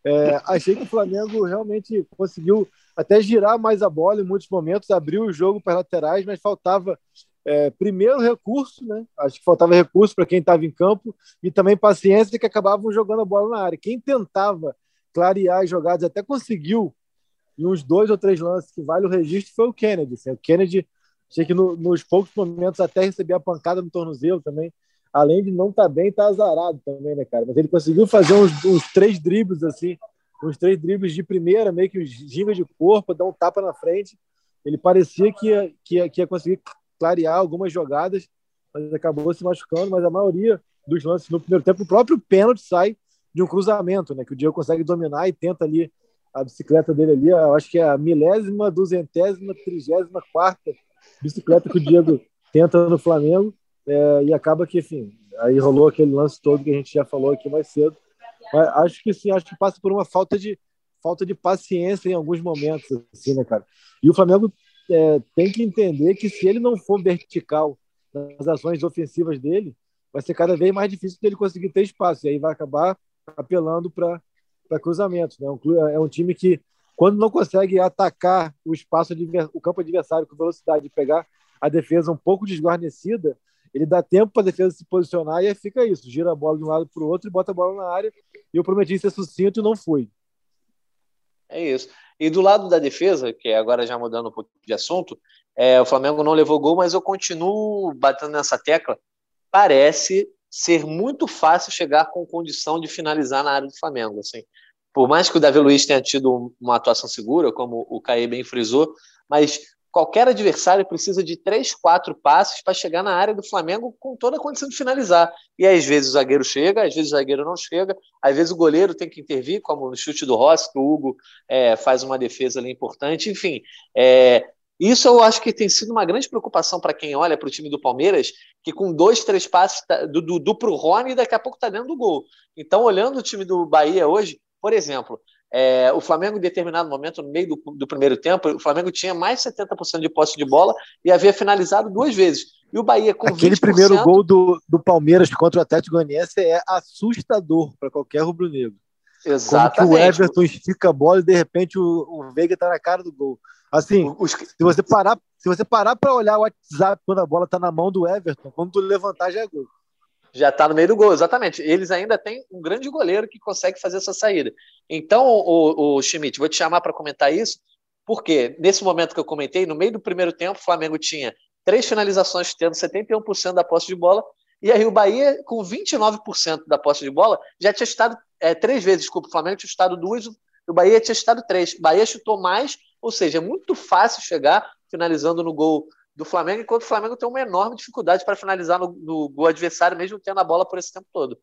É, achei que o Flamengo realmente conseguiu até girar mais a bola em muitos momentos, abriu o jogo para laterais, mas faltava é, primeiro recurso, né? Acho que faltava recurso para quem estava em campo e também paciência que acabavam jogando a bola na área. Quem tentava clarear as jogadas até conseguiu em uns dois ou três lances que vale o registro foi o Kennedy. Assim, o Kennedy achei que no, nos poucos momentos até recebia a pancada no tornozelo também. Além de não estar tá bem, está azarado também, né, cara? Mas ele conseguiu fazer uns, uns três dribles assim uns três dribles de primeira, meio que ginga de corpo, dar um tapa na frente. Ele parecia que ia, que ia, que ia conseguir clarear algumas jogadas, mas acabou se machucando. Mas a maioria dos lances no primeiro tempo, o próprio pênalti sai de um cruzamento, né? Que o Diego consegue dominar e tenta ali a bicicleta dele ali. Eu acho que é a milésima, duzentésima, trigésima quarta bicicleta que o Diego tenta no Flamengo. É, e acaba que, enfim, aí rolou aquele lance todo que a gente já falou aqui mais cedo. Acho que sim, acho que passa por uma falta de falta de paciência em alguns momentos, assim, né, cara? E o Flamengo é, tem que entender que se ele não for vertical nas ações ofensivas dele, vai ser cada vez mais difícil dele conseguir ter espaço. E aí vai acabar apelando para cruzamentos. Né? É um time que, quando não consegue atacar o espaço, o campo adversário com velocidade e pegar a defesa um pouco desguarnecida, ele dá tempo para a defesa se posicionar e aí fica isso, gira a bola de um lado para o outro e bota a bola na área. E eu prometi ser sucinto e não fui. É isso. E do lado da defesa, que é agora já mudando um pouco de assunto, é, o Flamengo não levou gol, mas eu continuo batendo nessa tecla. Parece ser muito fácil chegar com condição de finalizar na área do Flamengo. Assim. Por mais que o Davi Luiz tenha tido uma atuação segura, como o Caê bem frisou, mas qualquer adversário precisa de três, quatro passes para chegar na área do Flamengo com toda a condição de finalizar. E às vezes o zagueiro chega, às vezes o zagueiro não chega, às vezes o goleiro tem que intervir, como no chute do Rossi, que o Hugo é, faz uma defesa ali importante. Enfim, é, isso eu acho que tem sido uma grande preocupação para quem olha para o time do Palmeiras, que com dois, três passes tá, do Dudu para o Rony, daqui a pouco está dentro do gol. Então, olhando o time do Bahia hoje, por exemplo, é, o Flamengo, em determinado momento, no meio do, do, primeiro tempo, o Flamengo tinha mais 70% de posse de bola e havia finalizado duas vezes. E o Bahia com Aquele 20%... primeiro gol do, do Palmeiras contra o Atlético Goianiense é assustador para qualquer rubro-negro. Exatamente. Como que o Everton estica a bola e de repente o, o Veiga está na cara do gol. Assim, Os... se você parar, se você parar para olhar o WhatsApp quando a bola está na mão do Everton, quando tu levantar já é gol já está no meio do gol, exatamente. Eles ainda têm um grande goleiro que consegue fazer essa saída. Então, o, o Schmidt, vou te chamar para comentar isso, porque nesse momento que eu comentei, no meio do primeiro tempo, o Flamengo tinha três finalizações, tendo 71% da posse de bola, e aí o Bahia, com 29% da posse de bola, já tinha estado é, três vezes, desculpa, o Flamengo tinha estado duas, o Bahia tinha estado três. O Bahia chutou mais, ou seja, é muito fácil chegar finalizando no gol do Flamengo, enquanto o Flamengo tem uma enorme dificuldade para finalizar no, no gol adversário, mesmo tendo a bola por esse tempo todo.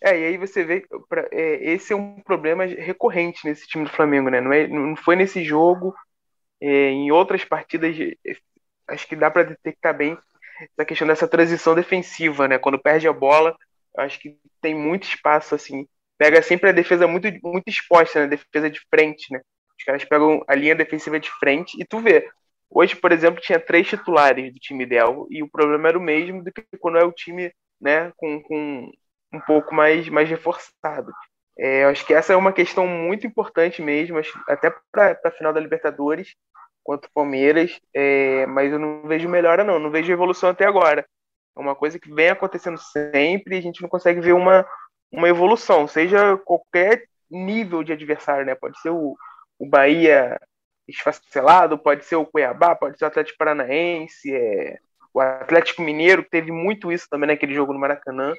É, e aí você vê, pra, é, esse é um problema recorrente nesse time do Flamengo, né? Não, é, não foi nesse jogo, é, em outras partidas, é, acho que dá para detectar bem essa questão dessa transição defensiva, né? Quando perde a bola, acho que tem muito espaço, assim, pega sempre a defesa muito, muito exposta, né? Defesa de frente, né? Os caras pegam a linha defensiva de frente e tu vê, Hoje, por exemplo, tinha três titulares do time ideal e o problema era o mesmo do que quando é o time né, com, com um pouco mais, mais reforçado. É, acho que essa é uma questão muito importante mesmo, até para a final da Libertadores contra o Palmeiras, é, mas eu não vejo melhora não, não vejo evolução até agora. É uma coisa que vem acontecendo sempre e a gente não consegue ver uma, uma evolução, seja qualquer nível de adversário, né? Pode ser o, o Bahia esfacelado, pode ser o Cuiabá, pode ser o Atlético Paranaense, é, o Atlético Mineiro, que teve muito isso também naquele jogo no Maracanã.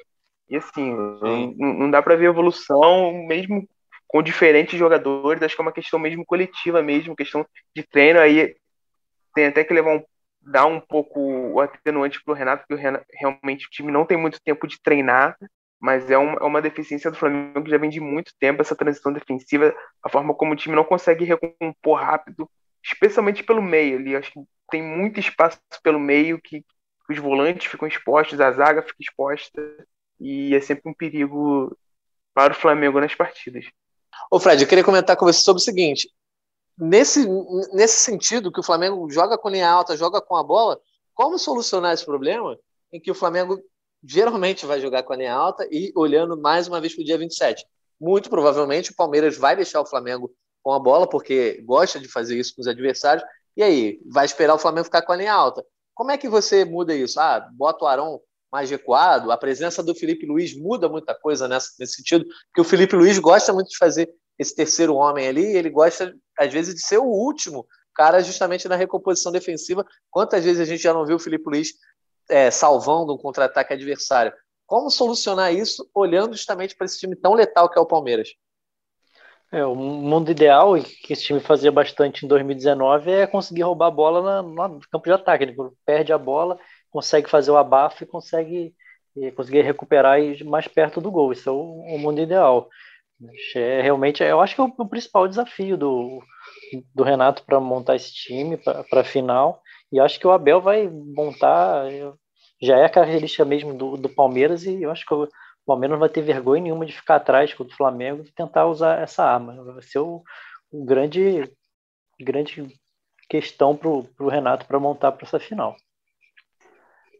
E assim, não, não dá para ver evolução, mesmo com diferentes jogadores, acho que é uma questão mesmo coletiva mesmo, questão de treino, aí tem até que levar um, dar um pouco o atenuante pro Renato, porque o Renato, realmente o time não tem muito tempo de treinar, mas é uma, é uma deficiência do Flamengo que já vem de muito tempo, essa transição defensiva, a forma como o time não consegue recompor rápido, especialmente pelo meio ali. Acho que tem muito espaço pelo meio que os volantes ficam expostos, a zaga fica exposta, e é sempre um perigo para o Flamengo nas partidas. Ô Fred, eu queria comentar com você sobre o seguinte: nesse, nesse sentido, que o Flamengo joga com linha alta, joga com a bola, como solucionar esse problema em que o Flamengo geralmente vai jogar com a linha alta e olhando mais uma vez para o dia 27. Muito provavelmente o Palmeiras vai deixar o Flamengo com a bola, porque gosta de fazer isso com os adversários. E aí, vai esperar o Flamengo ficar com a linha alta. Como é que você muda isso? Ah, bota o Arão mais recuado, a presença do Felipe Luiz muda muita coisa nessa, nesse sentido, porque o Felipe Luiz gosta muito de fazer esse terceiro homem ali, ele gosta, às vezes, de ser o último cara justamente na recomposição defensiva. Quantas vezes a gente já não viu o Felipe Luiz é, salvando um contra-ataque adversário. Como solucionar isso olhando justamente para esse time tão letal que é o Palmeiras? É, o mundo ideal, que esse time fazia bastante em 2019, é conseguir roubar a bola no campo de ataque. Ele perde a bola, consegue fazer o abafo e consegue e conseguir recuperar e mais perto do gol. Isso é o, o mundo ideal. É, realmente, eu acho que é o, o principal desafio do, do Renato para montar esse time para a final. E acho que o Abel vai montar, já é a característica mesmo do, do Palmeiras, e eu acho que o Palmeiras não vai ter vergonha nenhuma de ficar atrás contra o Flamengo e tentar usar essa arma. Vai ser o, o grande, grande questão para o Renato para montar para essa final.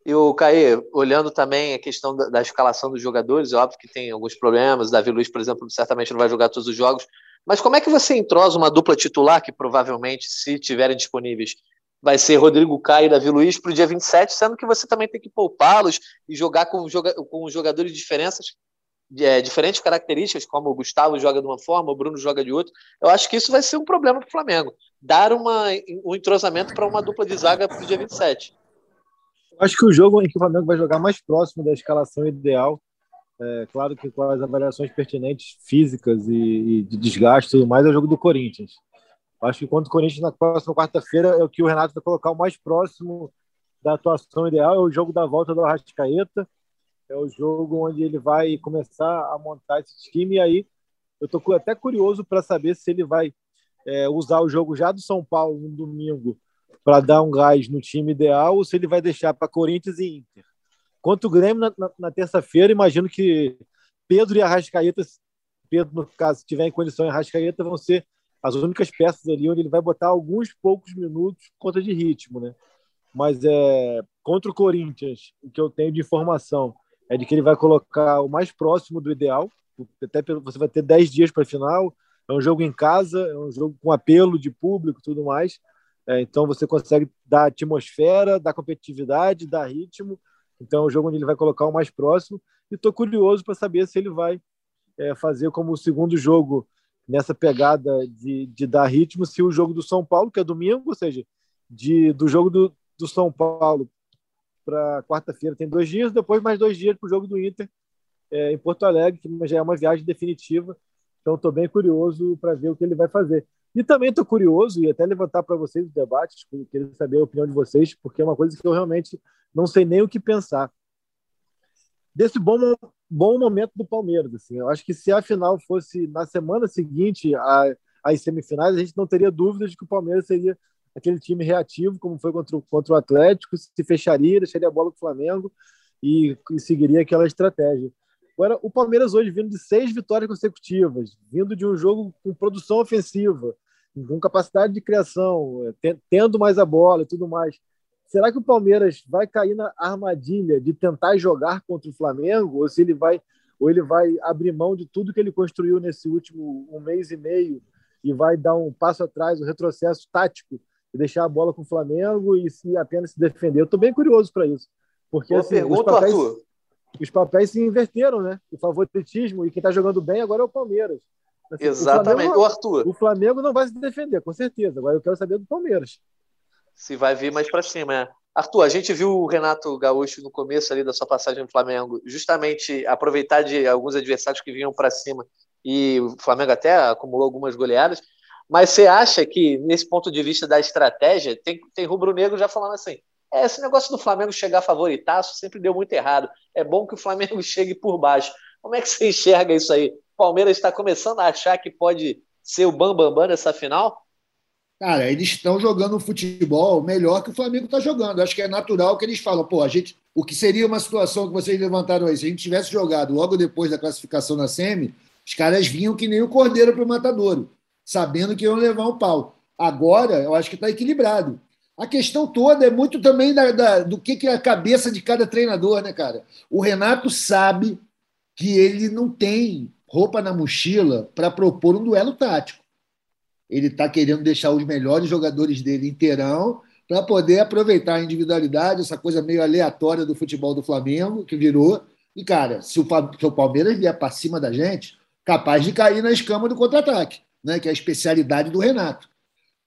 E o Caê, olhando também a questão da, da, escalação dos jogadores, é óbvio que tem alguns problemas. Davi Luiz, por exemplo, certamente não vai jogar todos os jogos. Mas como é que você entrosa uma dupla titular que provavelmente, se tiverem disponíveis, vai ser Rodrigo Caio e Davi Luiz para o dia 27, sendo que você também tem que poupá-los e jogar com, com jogadores de diferenças é, diferentes características, como o Gustavo joga de uma forma, o Bruno joga de outra, eu acho que isso vai ser um problema para o Flamengo. Dar uma, um entrosamento para uma dupla de zaga para o dia 27. Acho que o jogo em que o Flamengo vai jogar mais próximo da escalação ideal, é, claro que com as avaliações pertinentes físicas e, e de desgaste e tudo mais, é o jogo do Corinthians. Acho que contra o Corinthians na próxima quarta-feira é o que o Renato vai colocar o mais próximo da atuação ideal, é o jogo da volta do Arrascaeta, é o jogo onde ele vai começar a montar esse time. E aí eu estou até curioso para saber se ele vai é, usar o jogo já do São Paulo no domingo para dar um gás no time ideal ou se ele vai deixar para Corinthians e Inter. Quanto o Grêmio na, na, na terça-feira, imagino que Pedro e Arrascaeta, Pedro, no caso, se tiver em condição, Arrascaeta vão ser as únicas peças ali onde ele vai botar alguns poucos minutos conta de ritmo, né? Mas é contra o Corinthians, o que eu tenho de informação é de que ele vai colocar o mais próximo do ideal, até você vai ter 10 dias para a final, é um jogo em casa, é um jogo com apelo de público tudo mais, é, então você consegue dar atmosfera, dar competitividade, dar ritmo, então é um jogo onde ele vai colocar o mais próximo, e estou curioso para saber se ele vai é, fazer como o segundo jogo nessa pegada de, de dar ritmo, se o jogo do São Paulo, que é domingo, ou seja, de, do jogo do, do São Paulo para quarta-feira tem dois dias, depois mais dois dias para o jogo do Inter é, em Porto Alegre, que já é uma viagem definitiva. Então, estou bem curioso para ver o que ele vai fazer. E também estou curioso, e até levantar para vocês os debates, queria saber a opinião de vocês, porque é uma coisa que eu realmente não sei nem o que pensar. Desse bom, bom momento do Palmeiras. Assim, eu acho que se a final fosse na semana seguinte às semifinais, a gente não teria dúvidas de que o Palmeiras seria aquele time reativo, como foi contra, contra o Atlético, se fecharia, deixaria a bola para o Flamengo e, e, seguiria aquela estratégia. Agora, o Palmeiras hoje vindo de seis vitórias consecutivas, vindo de um jogo com produção ofensiva, com capacidade de criação, tendo mais a bola e tudo mais. Será que o Palmeiras vai cair na armadilha de tentar jogar contra o Flamengo, ou se ele vai, ou ele vai abrir mão de tudo que ele construiu nesse último um mês e meio e vai dar um passo atrás, um retrocesso tático e deixar a bola com o Flamengo e se apenas se defender. Eu estou bem curioso para isso. Porque assim, pergunta, os, papéis, Arthur. os papéis se inverteram, né? O favoritismo e quem está jogando bem agora é o Palmeiras. Assim, Exatamente. O, Flamengo, o Arthur. O Flamengo não vai se defender, com certeza. Agora eu quero saber do Palmeiras. Se vai vir mais para cima, é. Arthur, a gente viu o Renato Gaúcho no começo ali da sua passagem no Flamengo, justamente aproveitar de alguns adversários que vinham para cima e o Flamengo até acumulou algumas goleadas. Mas você acha que, nesse ponto de vista da estratégia, tem, tem rubro-negro já falando assim: é, esse negócio do Flamengo chegar favoritaço sempre deu muito errado. É bom que o Flamengo chegue por baixo. Como é que você enxerga isso aí? O Palmeiras está começando a achar que pode ser o bambambam bam, bam nessa final? Cara, eles estão jogando um futebol melhor que o Flamengo está jogando. Acho que é natural que eles falam, pô, a gente. O que seria uma situação que vocês levantaram aí? Se a gente tivesse jogado logo depois da classificação na SEMI, os caras vinham que nem o cordeiro para o matadouro sabendo que iam levar um pau. Agora, eu acho que está equilibrado. A questão toda é muito também da, da, do que, que é a cabeça de cada treinador, né, cara? O Renato sabe que ele não tem roupa na mochila para propor um duelo tático. Ele está querendo deixar os melhores jogadores dele inteirão para poder aproveitar a individualidade, essa coisa meio aleatória do futebol do Flamengo, que virou. E, cara, se o, se o Palmeiras vier para cima da gente, capaz de cair na escama do contra-ataque né, que é a especialidade do Renato.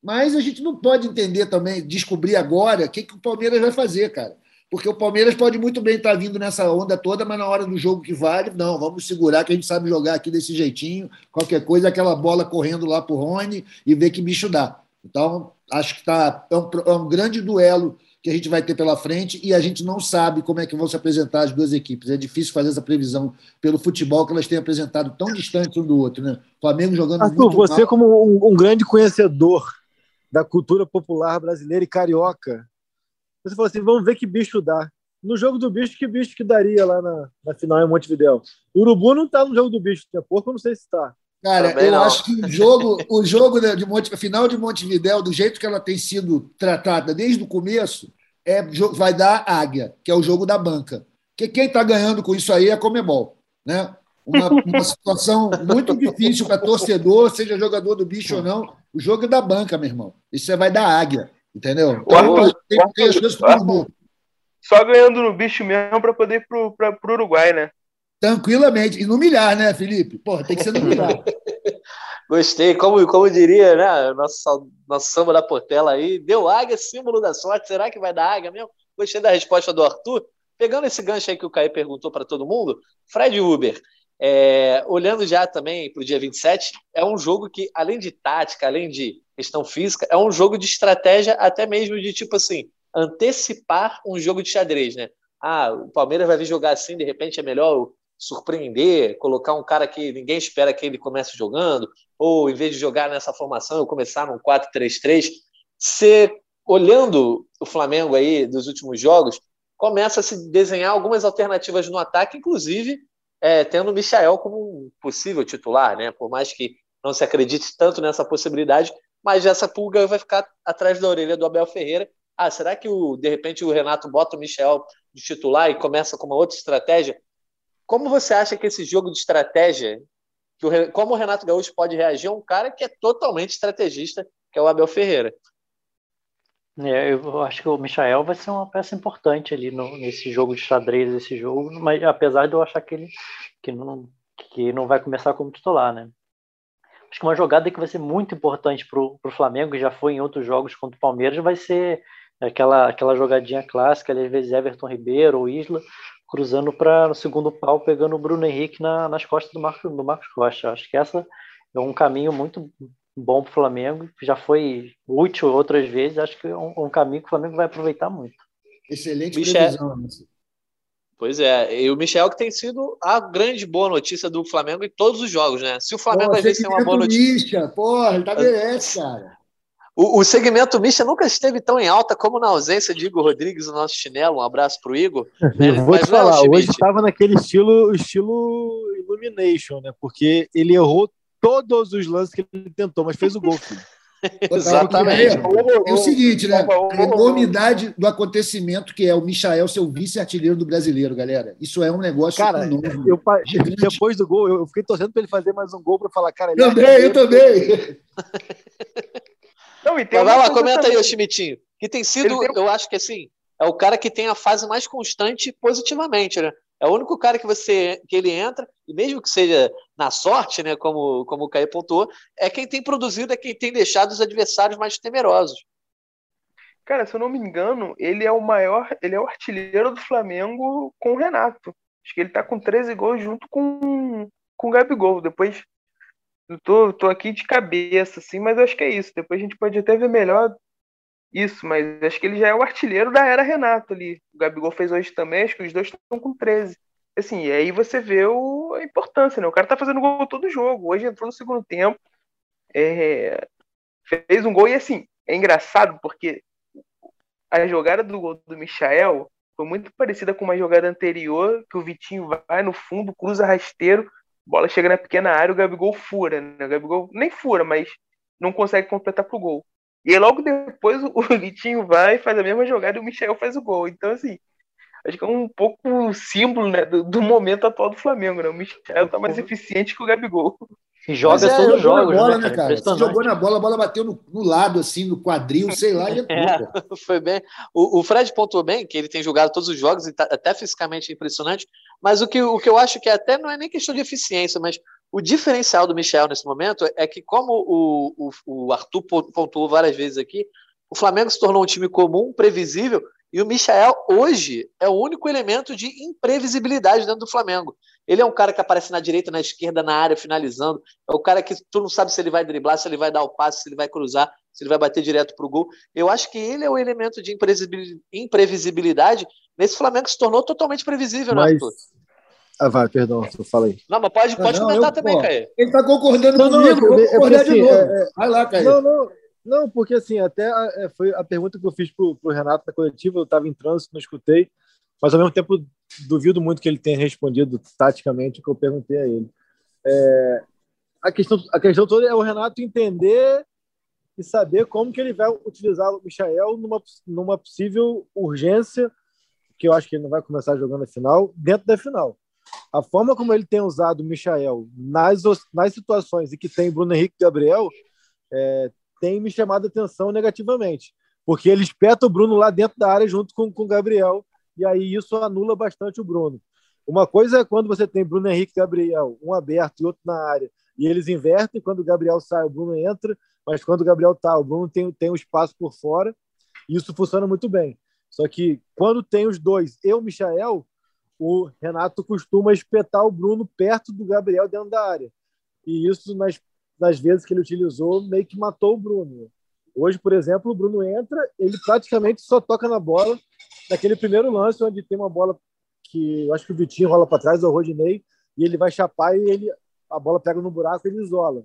Mas a gente não pode entender também, descobrir agora o que, que o Palmeiras vai fazer, cara. Porque o Palmeiras pode muito bem estar vindo nessa onda toda, mas na hora do jogo que vale, não, vamos segurar que a gente sabe jogar aqui desse jeitinho, qualquer coisa, aquela bola correndo lá para o Rony e ver que bicho dá. Então, acho que tá, é, um, é um grande duelo que a gente vai ter pela frente e a gente não sabe como é que vão se apresentar as duas equipes. É difícil fazer essa previsão pelo futebol que elas têm apresentado tão distantes um do outro, né? Flamengo jogando Arthur, muito você mal. como um, um, grande conhecedor da cultura popular brasileira e carioca, você falou assim, vamos ver que bicho dá. No jogo do bicho, que bicho que daria lá na, na final em Montevidéu? O Urubu não está no jogo do bicho, tem porco, eu não sei se está. Cara, Também eu não. acho que o jogo, o jogo de Monte, a final de Montevidéu, do jeito que ela tem sido tratada desde o começo, é, vai dar Águia, que é o jogo da banca. Que quem está ganhando com isso aí é a Comebol. Né? Uma, uma situação muito difícil para torcedor, seja jogador do bicho ou não. O jogo é da banca, meu irmão. Isso vai dar Águia, entendeu? Então, tem que ter as coisas Só ganhando no bicho mesmo para poder ir para o Uruguai, né? Tranquilamente. E no milhar, né, Felipe? Porra, tem que ser no milhar. Gostei, como, como diria, né? Nosso, nosso samba da Portela aí, deu águia, símbolo da sorte. Será que vai dar águia mesmo? Gostei da resposta do Arthur. Pegando esse gancho aí que o Caio perguntou para todo mundo, Fred Uber, é, olhando já também para o dia 27, é um jogo que, além de tática, além de questão física, é um jogo de estratégia, até mesmo de tipo assim, antecipar um jogo de xadrez, né? Ah, o Palmeiras vai vir jogar assim, de repente é melhor surpreender, colocar um cara que ninguém espera que ele comece jogando, ou em vez de jogar nessa formação, eu começar num 4-3-3. Você, olhando o Flamengo aí dos últimos jogos, começa a se desenhar algumas alternativas no ataque, inclusive é, tendo o Michael como um possível titular, né? Por mais que não se acredite tanto nessa possibilidade, mas essa pulga vai ficar atrás da orelha do Abel Ferreira. Ah, será que o, de repente o Renato bota o Michel de titular e começa com uma outra estratégia? Como você acha que esse jogo de estratégia, que o, como o Renato Gaúcho pode reagir a um cara que é totalmente estrategista, que é o Abel Ferreira? É, eu acho que o Michael vai ser uma peça importante ali no, nesse jogo de xadrez, esse jogo, mas apesar de eu achar que ele que não, que não vai começar como titular, né? Acho que uma jogada que vai ser muito importante para o Flamengo, que já foi em outros jogos contra o Palmeiras, vai ser aquela, aquela jogadinha clássica, às vezes Everton Ribeiro ou Isla, cruzando para no segundo pau, pegando o Bruno Henrique na, nas costas do Marcos, do Marcos Costa. Acho que essa é um caminho muito bom para o Flamengo, já foi útil outras vezes, acho que é um, um, caminho que o Flamengo vai aproveitar muito. Excelente Michel... previsão. Pois é, e o Michel que tem sido a grande boa notícia do Flamengo em todos os jogos, né? Se o Flamengo Pô, às vezes tem uma boa notícia. Misha, porra, ele tá merece, cara. O, o segmento Misha nunca esteve tão em alta como na ausência de Igor Rodrigues, o nosso chinelo. Um abraço pro Igor. Né? Vou Mas te é falar, é hoje estava naquele estilo, estilo Illumination, né? Porque ele errou todos os lances que ele tentou, mas fez o gol, filho. Exatamente. É, o seguinte, né? A enormidade do acontecimento que é o Michael ser o vice-artilheiro do brasileiro, galera. Isso é um negócio cara, enorme. Eu, depois do gol, eu fiquei torcendo para ele fazer mais um gol para falar, cara. Ele também, é eu também. Não, e tem vai lá, comenta também. aí, Schmidtinho. Que tem sido, tem... eu acho que assim, é o cara que tem a fase mais constante positivamente, né? É o único cara que você que ele entra, e mesmo que seja na sorte, né, como, como o Caio pontuou, é quem tem produzido, é quem tem deixado os adversários mais temerosos. Cara, se eu não me engano, ele é o maior, ele é o artilheiro do Flamengo com o Renato. Acho que ele tá com 13 gols junto com, com o Gabigol. Depois, eu tô, tô aqui de cabeça, assim, mas acho que é isso. Depois a gente pode até ver melhor isso, mas acho que ele já é o artilheiro da era Renato ali. O Gabigol fez hoje também, acho que os dois estão com 13. Assim, e aí você vê o, a importância, né? O cara tá fazendo gol todo jogo. Hoje entrou no segundo tempo, é, fez um gol e assim, é engraçado porque a jogada do gol do Michael foi muito parecida com uma jogada anterior, que o Vitinho vai no fundo, cruza rasteiro, bola chega na pequena área, o Gabigol fura, né? O Gabigol nem fura, mas não consegue completar pro gol. E aí, logo depois o Vitinho vai, faz a mesma jogada e o Michel faz o gol. Então, assim, acho que é um pouco símbolo né, do, do, momento atual do Flamengo, né? O Michel tá mais eficiente que o Gabigol. E joga é, todos os jogos, bola, né, cara? Você jogou na bola, a bola bateu no, no lado, assim, no quadril, sei lá, e é, Foi bem. O, o, Fred pontuou bem que ele tem jogado todos os jogos e tá até fisicamente impressionante, mas o que, o que eu acho que até não é nem questão de eficiência, mas o diferencial do Michel nesse momento é que, como o, o, o Arthur pontuou várias vezes aqui, o Flamengo se tornou um time comum, previsível, e o Michel hoje é o único elemento de imprevisibilidade dentro do Flamengo. Ele é um cara que aparece na direita, na esquerda, na área, finalizando. É o cara que tu não sabe se ele vai driblar, se ele vai dar o passe, se ele vai cruzar, se ele vai bater direto para o gol. Eu acho que ele é o elemento de imprevisibilidade nesse Flamengo que se tornou totalmente previsível, né, Mas... né, Arthur? Ah, vai, perdão, eu falei. Não, mas pode, pode não, comentar eu, também, Caio. Ele está concordando não, comigo, não, vou concordar é, de assim, novo. É, é, vai lá, Caio. Não, não, não, porque assim, até é, foi a pergunta que eu fiz pro, pro Renato na coletiva, eu estava em trânsito, não escutei, mas ao mesmo tempo duvido muito que ele tenha respondido taticamente o que eu perguntei a ele. É, a, questão, a questão toda é o Renato entender e saber como que ele vai utilizar o Michael numa, numa possível urgência, que eu acho que ele não vai começar jogando a final, dentro da final a forma como ele tem usado o Michael nas, nas situações em que tem Bruno Henrique e Gabriel é, tem me chamado a atenção negativamente, porque ele espeta o Bruno lá dentro da área junto com, com o Gabriel, e aí isso anula bastante o Bruno. Uma coisa é quando você tem Bruno Henrique e Gabriel, um aberto e outro na área, e eles invertem, quando o Gabriel sai, o Bruno entra, mas quando o Gabriel tá, o Bruno tem, tem um espaço por fora, e isso funciona muito bem. Só que quando tem os dois, eu e o Michael, o Renato costuma espetar o Bruno perto do Gabriel dentro da área. E isso, nas, nas vezes que ele utilizou, meio que matou o Bruno. Hoje, por exemplo, o Bruno entra, ele praticamente só toca na bola naquele primeiro lance, onde tem uma bola que eu acho que o Vitinho rola para trás, o Rodinei, e ele vai chapar e ele, a bola pega no buraco e ele isola.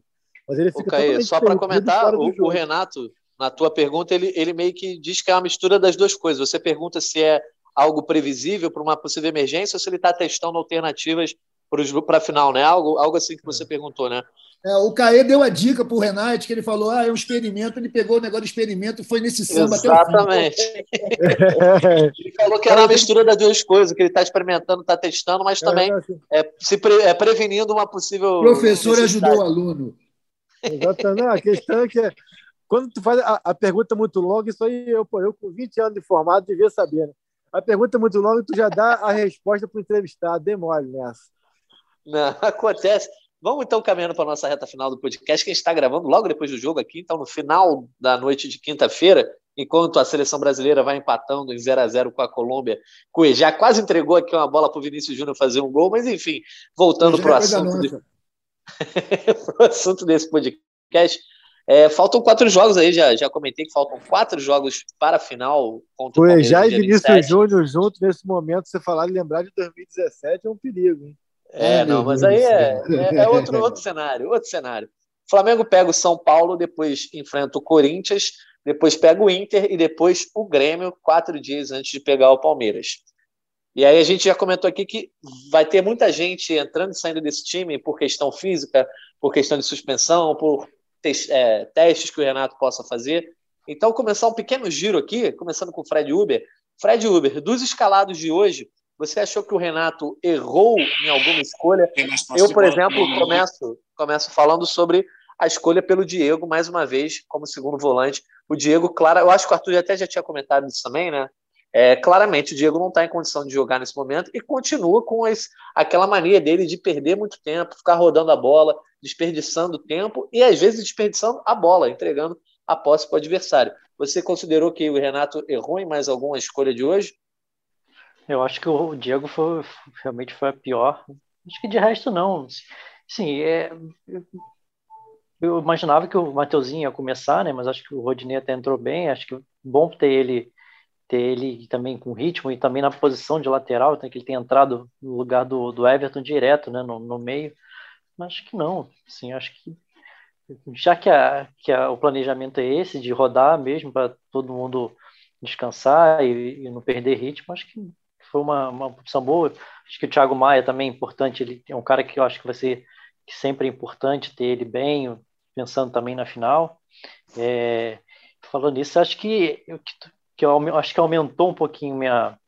Mas ele fica okay, só para comentar, o, o, Renato, na tua pergunta, ele, ele meio que diz que é uma mistura das duas coisas. Você pergunta se é algo previsível para uma possível emergência ou se ele está testando alternativas para a final, né? Algo, algo assim que você perguntou, né? É, o Caê deu a dica para o Renato, que ele falou: ah, é um experimento. Ele pegou o negócio de experimento e foi nesse samba Exatamente. ele falou que era uma mistura das duas coisas, que ele está experimentando, está testando, mas também é, é, se pre, é prevenindo uma possível. O professor ajudou o aluno. Exatamente. A questão é que quando tu faz a, a pergunta muito longa, isso aí eu, pô, eu com 20 anos de formado devia saber. Né? A pergunta é muito longa e tu já dá a resposta para o entrevistado. Demole nessa. Não, acontece. Vamos então caminhando para a nossa reta final do podcast, que a gente está gravando logo depois do jogo aqui. Então, no final da noite de quinta-feira, enquanto a seleção brasileira vai empatando em 0 a 0 com a Colômbia, já quase entregou aqui uma bola para o Vinícius Júnior fazer um gol, mas enfim, voltando para o assunto, de... assunto desse podcast. É, faltam quatro jogos aí, já, já comentei que faltam quatro jogos para a final contra o Palmeiras. Já e Vinícius Júnior junto nesse momento, você falar de lembrar de 2017 é um perigo, hein? É, não, mas aí é, é, é, outro, outro cenário, outro cenário. O Flamengo pega o São Paulo, depois enfrenta o Corinthians, depois pega o Inter e depois o Grêmio, quatro dias antes de pegar o Palmeiras. E aí a gente já comentou aqui que vai ter muita gente entrando e saindo desse time por questão física, por questão de suspensão, por é, testes que o Renato possa fazer. Então, começar um pequeno giro aqui, começando com o Fred Uber. Fred Uber, dos escalados de hoje, você achou que o Renato errou em alguma escolha? Eu, por exemplo, começo, começo falando sobre a escolha pelo Diego, mais uma vez, como segundo volante. O Diego, claro, eu acho que o Arthur até já tinha comentado isso também, né? É, claramente, o Diego não está em condição de jogar nesse momento e continua com esse, aquela mania dele de perder muito tempo, ficar rodando a bola, desperdiçando tempo e às vezes desperdiçando a bola, entregando a posse para o adversário. Você considerou que o Renato errou em mais alguma escolha de hoje? Eu acho que o Diego foi, realmente foi a pior. Acho que de resto não. Sim, é, eu imaginava que o Mateuzinho ia começar, né? Mas acho que o Rodinei até entrou bem. Acho que bom ter ele ter ele também com ritmo e também na posição de lateral, que ele tem entrado no lugar do, do Everton direto, né? No, no meio. Mas acho que não. Sim, acho que já que, a, que a, o planejamento é esse de rodar mesmo para todo mundo descansar e, e, não perder ritmo, acho que foi uma, uma opção boa. Acho que o Thiago Maia também é importante, ele é um cara que eu acho que vai ser que sempre é importante ter ele bem, pensando também na final. É, falando nisso, acho que, que, que eu, acho que aumentou um pouquinho minha,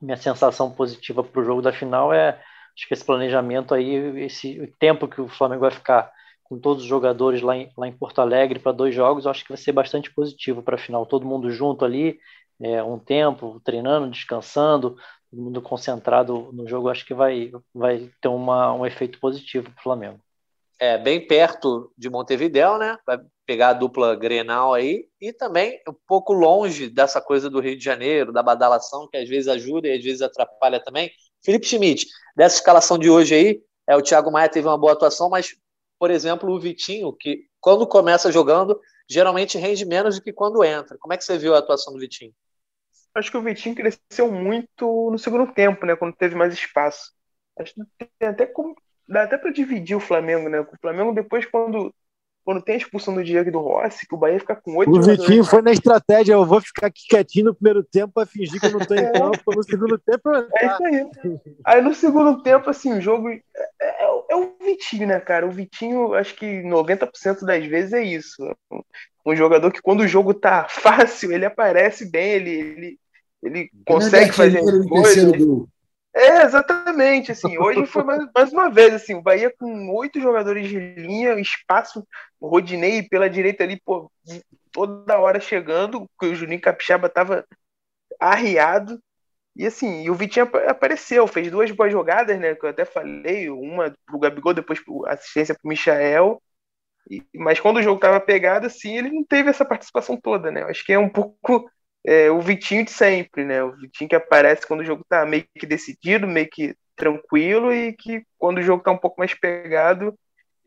minha sensação positiva para o jogo da final é acho que esse planejamento aí, esse tempo que o Flamengo vai ficar com todos os jogadores lá em, lá em Porto Alegre para dois jogos, acho que vai ser bastante positivo para a final. Todo mundo junto ali, é, um tempo, treinando, descansando, todo mundo concentrado no jogo, acho que vai, vai ter uma, um efeito positivo para o Flamengo. É, bem perto de Montevidéu, né? Vai pegar a dupla Grenal aí, e também um pouco longe dessa coisa do Rio de Janeiro, da badalação, que às vezes ajuda e às vezes atrapalha também. Felipe Schmidt, dessa escalação de hoje aí, é, o Thiago Maia teve uma boa atuação, mas, por exemplo, o Vitinho, que quando começa jogando, geralmente rende menos do que quando entra. Como é que você viu a atuação do Vitinho? acho que o Vitinho cresceu muito no segundo tempo, né? Quando teve mais espaço. Acho que tem até como, dá até para dividir o Flamengo, né? O Flamengo depois quando quando tem a expulsão do Diego e do Rossi, que o Bahia fica com oito. O Vitinho foi na estratégia, eu vou ficar aqui quietinho no primeiro tempo para fingir que eu não estou em é. campo, no segundo tempo eu É isso aí. Aí no segundo tempo, assim, o jogo é, é, é, o Vitinho, né, cara? O Vitinho, acho que 90% das vezes é isso. Um jogador que quando o jogo tá fácil, ele aparece bem, ele, ele, ele consegue fazer coisas. É, exatamente, assim, hoje foi mais, mais, uma vez, assim, o Bahia com oito jogadores de linha, espaço, Rodinei pela direita ali, pô, toda hora chegando, que o Juninho Capixaba tava arriado, E assim, e o Vitinho apareceu, fez duas boas jogadas, né? Que eu até falei, uma pro Gabigol, depois assistência pro Michael. E, mas quando o jogo tava pegado, assim, ele não teve essa participação toda, né? Eu acho que é um pouco é, o Vitinho de sempre, né? O Vitinho que aparece quando o jogo tá meio que decidido, meio que tranquilo, e que quando o jogo tá um pouco mais pegado,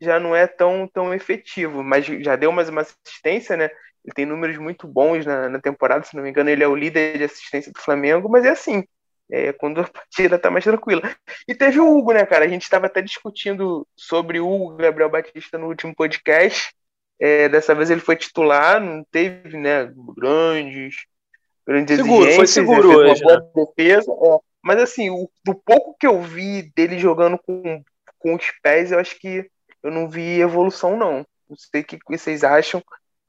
já não é tão, tão efetivo. Mas já deu mais uma assistência, né? Ele tem números muito bons na, na temporada, se não me engano, ele é o líder de assistência do Flamengo, mas é assim, é, quando a partida tá mais tranquila. E teve o Hugo, né, cara? A gente estava até discutindo sobre o Hugo Gabriel Batista no último podcast. É, dessa vez ele foi titular, não teve, né, grandes, grandes seguro, foi seguro né, hoje, né? defesa. É. Mas assim, o, do pouco que eu vi dele jogando com, com os pés, eu acho que eu não vi evolução, não. Não sei o que vocês acham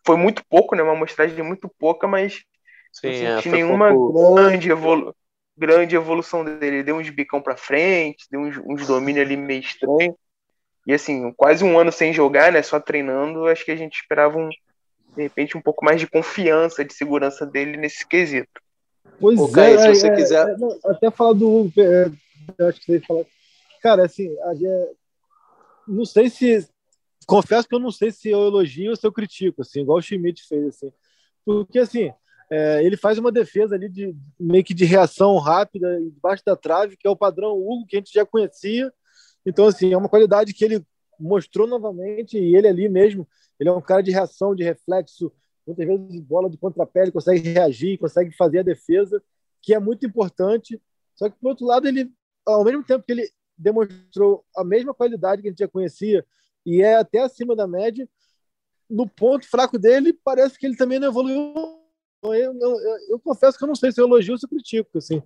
foi muito pouco, né? Uma amostragem muito pouca, mas Sim, não senti é, nenhuma pouco... grande, evolu grande evolução dele. Ele deu uns bicão para frente, deu uns, uns domínios ali meio estranho. E assim, quase um ano sem jogar, né? Só treinando, acho que a gente esperava um, de repente, um pouco mais de confiança, de segurança dele nesse quesito. Pois Pô, é, se você é, quiser. É, até falar do. É, acho que você falar. Cara, assim, não sei se confesso que eu não sei se eu elogio ou se eu critico, assim, igual o Schmidt fez, assim. Porque, assim, é, ele faz uma defesa ali de meio que de reação rápida debaixo da trave, que é o padrão Hugo que a gente já conhecia. Então, assim, é uma qualidade que ele mostrou novamente e ele ali mesmo, ele é um cara de reação, de reflexo, muitas vezes bola de contrapé, ele consegue reagir, consegue fazer a defesa, que é muito importante. Só que, por outro lado, ele, ao mesmo tempo que ele demonstrou a mesma qualidade que a gente já conhecia e é até acima da média. No ponto fraco dele, parece que ele também não evoluiu. Eu, eu, eu, eu confesso que eu não sei se eu elogio ou se eu critico. Assim.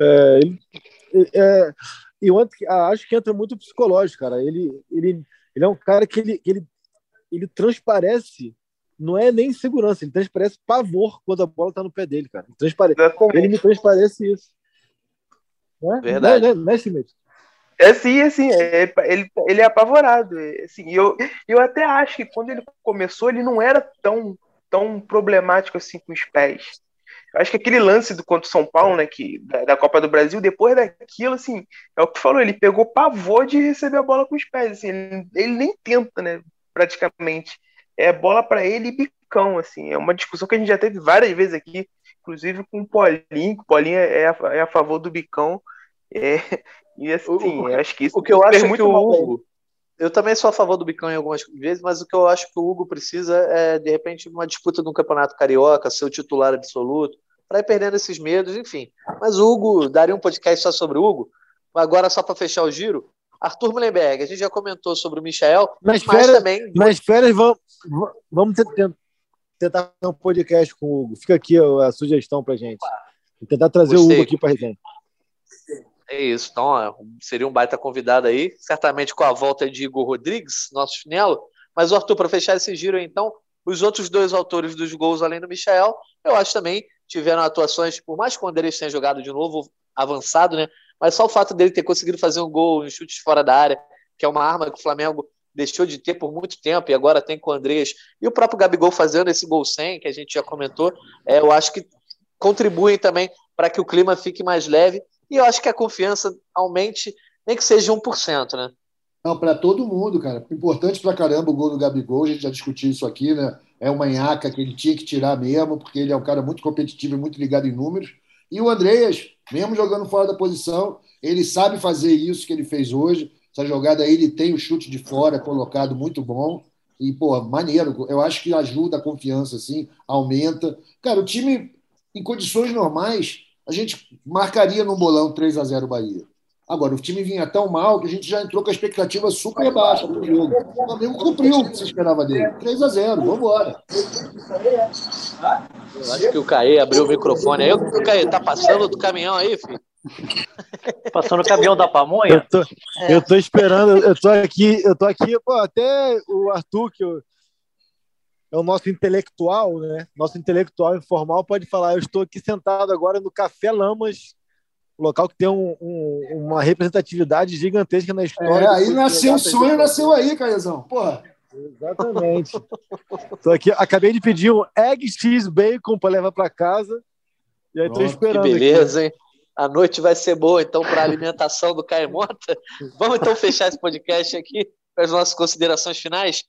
É, ele, é, eu acho que entra muito psicológico, cara. Ele, ele, ele é um cara que ele, ele, ele transparece, não é nem segurança, ele transparece pavor quando a bola tá no pé dele, cara. Ele, transparece, ele me transparece isso. Não é? Verdade. Não é, não é, é é sim, é sim, é, ele, ele é apavorado. É, assim, eu, eu até acho que quando ele começou, ele não era tão, tão problemático assim com os pés. Eu acho que aquele lance do contra o São Paulo, né, que, da, da, Copa do Brasil, depois daquilo, assim, é o que falou, ele pegou pavor de receber a bola com os pés. Assim, ele, ele nem tenta, né, praticamente. É bola para ele e bicão, assim. É uma discussão que a gente já teve várias vezes aqui, inclusive com o Paulinho, o Paulinho é a, é a favor do bicão. É, e assim, o, acho que isso o que eu acho muito que o Hugo, eu também sou a favor do Bicão em algumas vezes, mas o que eu acho que o Hugo precisa é, de repente, uma disputa de um campeonato carioca, ser o titular absoluto, para ir perdendo esses medos, enfim. Mas o Hugo, daria um podcast só sobre o Hugo. Agora, só para fechar o giro, Arthur Mullenberg, a gente já comentou sobre o Michel, mas, férias, também. Mas férias, vamos, vamos tentar um podcast com o Hugo. Fica aqui a sugestão para gente. Vou tentar trazer Gostei. o Hugo aqui para a gente. É isso. Então, seria um baita convidado aí. Certamente com a volta de Igor Rodrigues, nosso chinelo. Mas, Arthur, para fechar esse giro, então, os outros dois autores dos gols, além do Michel, eu acho também tiveram atuações, por mais que o Andrés tenha jogado de novo avançado, né? Mas só o fato dele ter conseguido fazer um gol em chutes fora da área, que é uma arma que o Flamengo deixou de ter por muito tempo e agora tem com o Andrés. E o próprio Gabigol fazendo esse gol sem, que a gente já comentou, é, eu acho que contribuem também para que o clima fique mais leve e eu acho que a confiança aumente, nem que seja 1%, né? Não, para todo mundo, cara. Importante para caramba o gol do Gabigol, a gente já discutiu isso aqui, né? É uma nhaca que ele tinha que tirar mesmo, porque ele é um cara muito competitivo e muito ligado em números. E o Andreas, mesmo jogando fora da posição, ele sabe fazer isso que ele fez hoje. Essa jogada aí, ele tem o chute de fora colocado muito bom. E, pô, maneiro. Eu acho que ajuda a confiança, assim, aumenta. Cara, o time, em condições normais, a gente marcaria no bolão 3 a 0 Bahia. Agora, o time vinha tão mal que a gente já entrou com a expectativa super baixa para o jogo. O Flamengo cumpriu o que se esperava dele. 3 a 0 vamos embora. Eu acho que o Caê abriu o microfone aí. O Caê, tá passando do caminhão aí, filho? Passando o caminhão da pamonha? Eu tô, é. eu tô esperando, eu tô aqui, eu tô aqui, pô, até o Arthur, que eu, é o nosso intelectual, né? Nosso intelectual informal pode falar: eu estou aqui sentado agora no Café Lamas, local que tem um, um, uma representatividade gigantesca na história. É, aí nasceu um sonho, nasceu aí, Caizão. Porra. Exatamente. Tô aqui, acabei de pedir um egg cheese bacon para levar para casa. E aí estou esperando. Que beleza, aqui. hein? A noite vai ser boa, então, para a alimentação do Caio Mota. Vamos então fechar esse podcast aqui para as nossas considerações finais.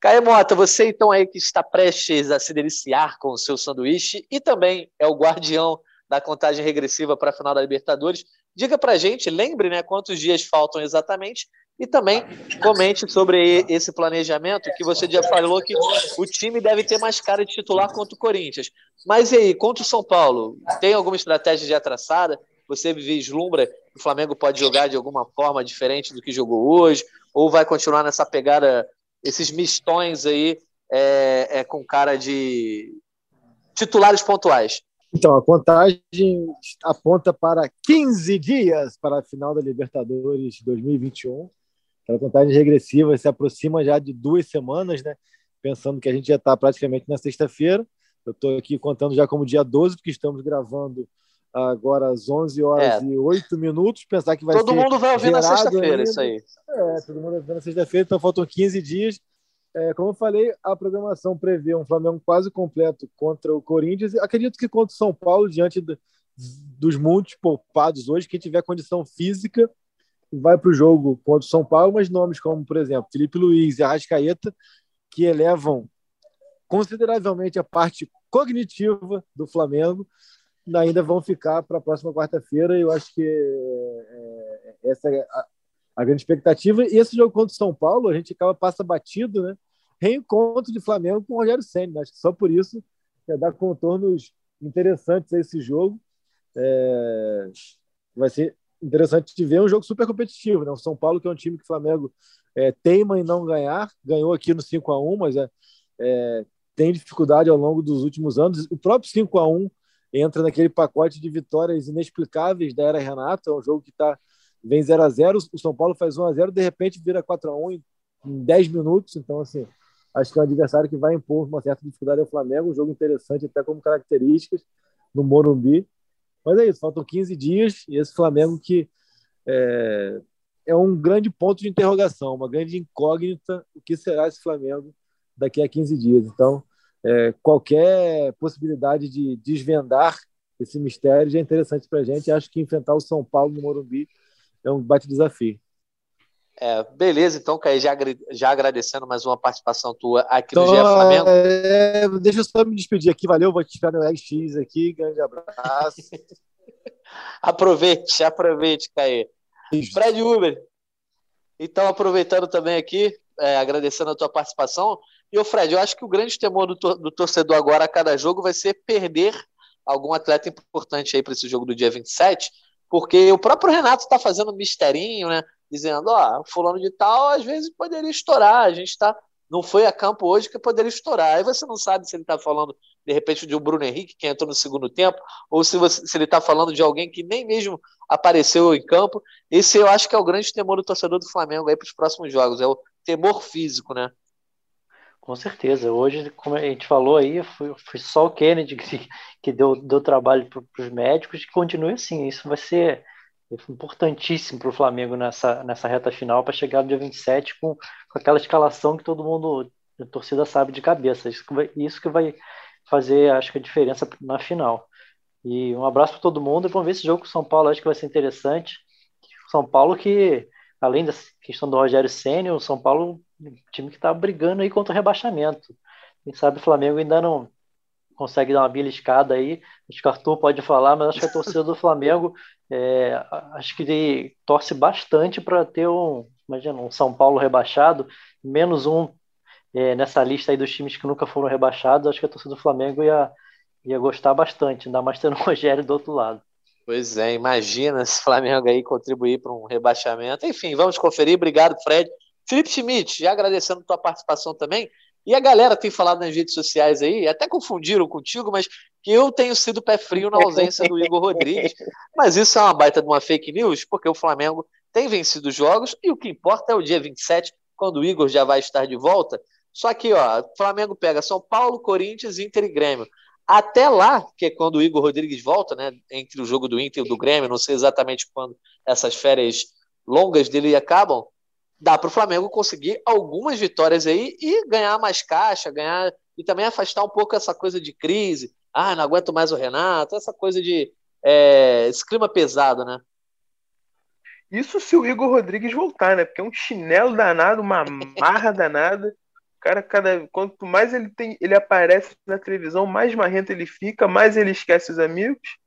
Caio Mota, você então aí que está prestes a se deliciar com o seu sanduíche e também é o guardião da contagem regressiva para a final da Libertadores. Diga para a gente, lembre né, quantos dias faltam exatamente e também comente sobre esse planejamento que você já falou que o time deve ter mais cara de titular contra o Corinthians. Mas e aí, contra o São Paulo, tem alguma estratégia já traçada? Você vislumbra que o Flamengo pode jogar de alguma forma diferente do que jogou hoje? Ou vai continuar nessa pegada, esses mistões aí é, é com cara de titulares pontuais? Então, a contagem aponta para 15 dias para a final da Libertadores 2021. A contagem regressiva se aproxima já de duas semanas, né? Pensando que a gente já está praticamente na sexta-feira. Eu estou aqui contando já como dia 12, porque estamos gravando agora às 11 horas é. e 8 minutos. Pensar que vai todo ser. Todo mundo vai ouvir na sexta-feira, isso aí. É, todo mundo vai ouvir na sexta-feira, então faltam 15 dias. É, como eu falei, a programação prevê um Flamengo quase completo contra o Corinthians. Acredito que contra o São Paulo, diante do, dos muitos poupados hoje, quem tiver condição física vai para o jogo contra o São Paulo, mas nomes como, por exemplo, Felipe Luiz e Arrascaeta, que elevam consideravelmente a parte cognitiva do Flamengo, ainda vão ficar para a próxima quarta-feira. Eu acho que é, é, essa é a, a, grande expectativa. E esse jogo contra o São Paulo, a gente acaba passa batido, né? Reencontro de Flamengo com o Rogério Senna. Acho que só por isso é dar contornos interessantes a esse jogo. É, vai ser interessante de ver um jogo super competitivo. Né? O São Paulo, que é um time que o Flamengo é, teima em não ganhar, ganhou aqui no 5 a 1 mas é, é, tem dificuldade ao longo dos últimos anos. O próprio 5 a 1 entra naquele pacote de vitórias inexplicáveis da era Renato. É um jogo que tá, vem 0 a 0 O São Paulo faz 1 a 0 de repente vira 4 a 1 em, em 10 minutos. Então, assim, acho que é um adversário que vai impor uma certa dificuldade ao Flamengo. Um jogo interessante, até como características, no Morumbi. Mas é isso, faltam 15 dias e esse Flamengo que é, é um grande ponto de interrogação, uma grande incógnita o que será esse Flamengo daqui a 15 dias. Então, é, qualquer possibilidade de desvendar esse mistério já é interessante para a gente. Acho que enfrentar o São Paulo no Morumbi é um bate desafio. É, beleza, então, Caí, já, já agradecendo mais uma participação tua aqui então, no GE Flamengo. É, deixa eu só me despedir aqui, valeu, vou te esperar no LX aqui, grande abraço. aproveite, aproveite, Caí. Fred Uber, então, aproveitando também aqui, é, agradecendo a tua participação, e o Fred, eu acho que o grande temor do, do torcedor agora a cada jogo vai ser perder algum atleta importante aí para esse jogo do dia 27, porque o próprio Renato está fazendo um misterinho, né? dizendo, ó, oh, fulano de tal às vezes poderia estourar, a gente tá não foi a campo hoje que poderia estourar. Aí você não sabe se ele está falando, de repente, de um Bruno Henrique, que entrou no segundo tempo, ou se, você, se ele está falando de alguém que nem mesmo apareceu em campo. Esse eu acho que é o grande temor do torcedor do Flamengo aí para os próximos jogos, é o temor físico, né? Com certeza. Hoje, como a gente falou aí, foi, foi só o Kennedy que, que deu, deu trabalho para os médicos e continue assim. Isso vai ser importantíssimo para o Flamengo nessa, nessa reta final para chegar no dia 27 com, com aquela escalação que todo mundo, a torcida sabe de cabeça. Isso que vai, isso que vai fazer, acho que, a diferença na final. E um abraço para todo mundo. Vamos ver esse jogo com o São Paulo, acho que vai ser interessante. São Paulo que, além da questão do Rogério Senna, o São Paulo time que está brigando aí contra o rebaixamento. Quem sabe o Flamengo ainda não consegue dar uma beliscada aí. Acho que o Arthur pode falar, mas acho que a torcida do Flamengo é, acho que torce bastante para ter um, imagina, um São Paulo rebaixado, menos um é, nessa lista aí dos times que nunca foram rebaixados. Acho que a torcida do Flamengo ia, ia gostar bastante, ainda mais tendo o Rogério do outro lado. Pois é, imagina se o Flamengo aí contribuir para um rebaixamento. Enfim, vamos conferir. Obrigado, Fred. Felipe Schmidt, já agradecendo a tua participação também. E a galera tem falado nas redes sociais aí, até confundiram contigo, mas que eu tenho sido pé frio na ausência do Igor Rodrigues. Mas isso é uma baita de uma fake news, porque o Flamengo tem vencido jogos e o que importa é o dia 27, quando o Igor já vai estar de volta. Só que, ó, Flamengo pega São Paulo, Corinthians, Inter e Grêmio. Até lá, que é quando o Igor Rodrigues volta, né, entre o jogo do Inter e do Grêmio, não sei exatamente quando essas férias longas dele acabam, dá para o Flamengo conseguir algumas vitórias aí e ganhar mais caixa, ganhar e também afastar um pouco essa coisa de crise. Ah, não aguento mais o Renato, essa coisa de é, esse clima pesado, né? Isso se o Igor Rodrigues voltar, né? Porque é um chinelo danado, uma marra danada. Cara, cada quanto mais ele tem, ele aparece na televisão, mais marrento ele fica, mais ele esquece os amigos.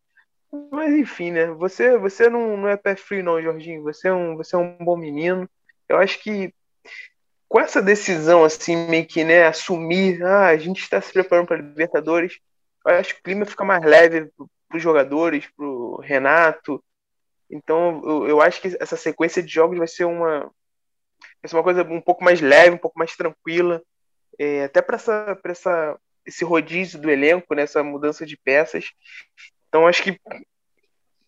Mas enfim, né? Você, você não, não é pé frio, não, Jorginho. Você é, um, você é um bom menino. Eu acho que com essa decisão, assim, meio que, né, assumir, ah, a gente está se preparando para Libertadores, eu acho que o clima fica mais leve para os jogadores, para o Renato. Então, eu, eu acho que essa sequência de jogos vai ser uma, vai ser uma coisa um pouco mais leve, um pouco mais tranquila, é, até para essa, essa, esse rodízio do elenco, né, mudança de peças. Então, acho que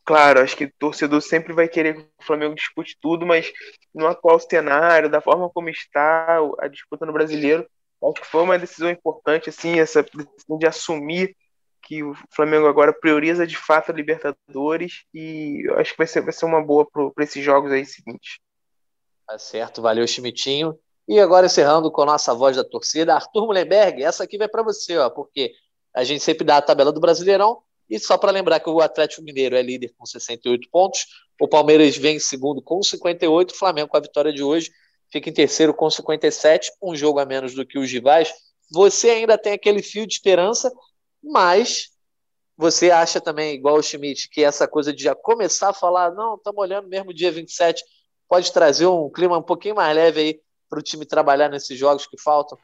Claro, acho que o torcedor sempre vai querer que o Flamengo dispute tudo, mas no atual cenário, da forma como está a disputa no brasileiro, acho que foi uma decisão importante, assim, essa decisão de assumir que o Flamengo agora prioriza de fato a Libertadores e acho que vai ser, vai ser uma boa para esses jogos aí seguintes. Tá certo, valeu, Chimitinho. E agora encerrando com a nossa voz da torcida, Arthur Mullenberg, essa aqui vai para você, ó, porque a gente sempre dá a tabela do Brasileirão, e só para lembrar que o Atlético Mineiro é líder com 68 pontos, o Palmeiras vem em segundo com 58, o Flamengo com a vitória de hoje fica em terceiro com 57, um jogo a menos do que os rivais. Você ainda tem aquele fio de esperança, mas você acha também, igual o Schmidt, que essa coisa de já começar a falar, não, estamos olhando mesmo dia 27, pode trazer um clima um pouquinho mais leve aí para o time trabalhar nesses jogos que faltam?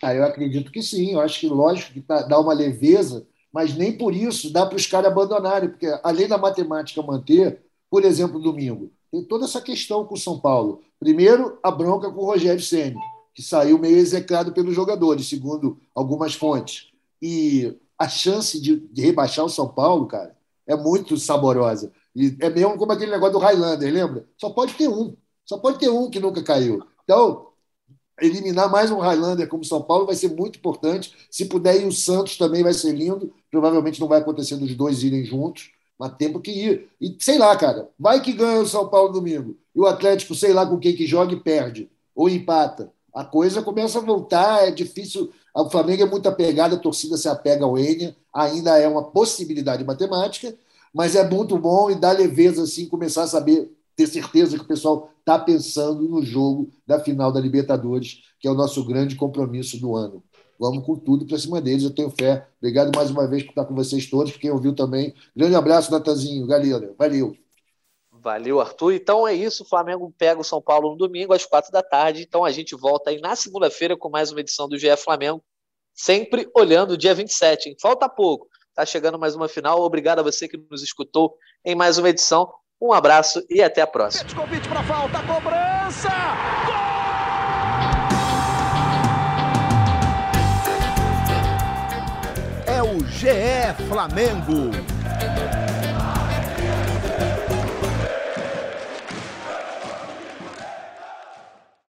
Ah, eu acredito que sim. Eu acho que, lógico, que dá uma leveza mas nem por isso dá para os caras abandonarem, porque além da matemática manter, por exemplo, domingo, tem toda essa questão com o São Paulo. Primeiro, a bronca com o Rogério Ceni, que saiu meio execrado pelos jogadores, segundo algumas fontes. E a chance de, de rebaixar o São Paulo, cara, é muito saborosa. E é mesmo como aquele negócio do Highlander, lembra? Só pode ter um. Só pode ter um que nunca caiu. Então, eliminar mais um Highlander como São Paulo vai ser muito importante. Se puder ir o Santos também vai ser lindo. Provavelmente não vai acontecer dos dois irem juntos, mas tempo que ir. E sei lá, cara, vai que ganha o São Paulo domingo. E o Atlético, sei lá com quem que joga e perde. Ou empata. A coisa começa a voltar, é difícil. O Flamengo é muito apegado, a torcida se apega ao Enia, ainda é uma possibilidade matemática, mas é muito bom e dá leveza assim, começar a saber ter certeza que o pessoal está pensando no jogo da final da Libertadores, que é o nosso grande compromisso do ano. Vamos com tudo para cima deles, eu tenho fé. Obrigado mais uma vez por estar com vocês todos, quem ouviu também. Grande abraço, Natanzinho, galera. Valeu. Valeu, Arthur. Então é isso. O Flamengo pega o São Paulo no domingo, às quatro da tarde. Então a gente volta aí na segunda-feira com mais uma edição do GE Flamengo, sempre olhando o dia 27. Hein? Falta pouco. Tá chegando mais uma final. Obrigado a você que nos escutou em mais uma edição. Um abraço e até a próxima. Convite para falta, cobrança! GE Flamengo.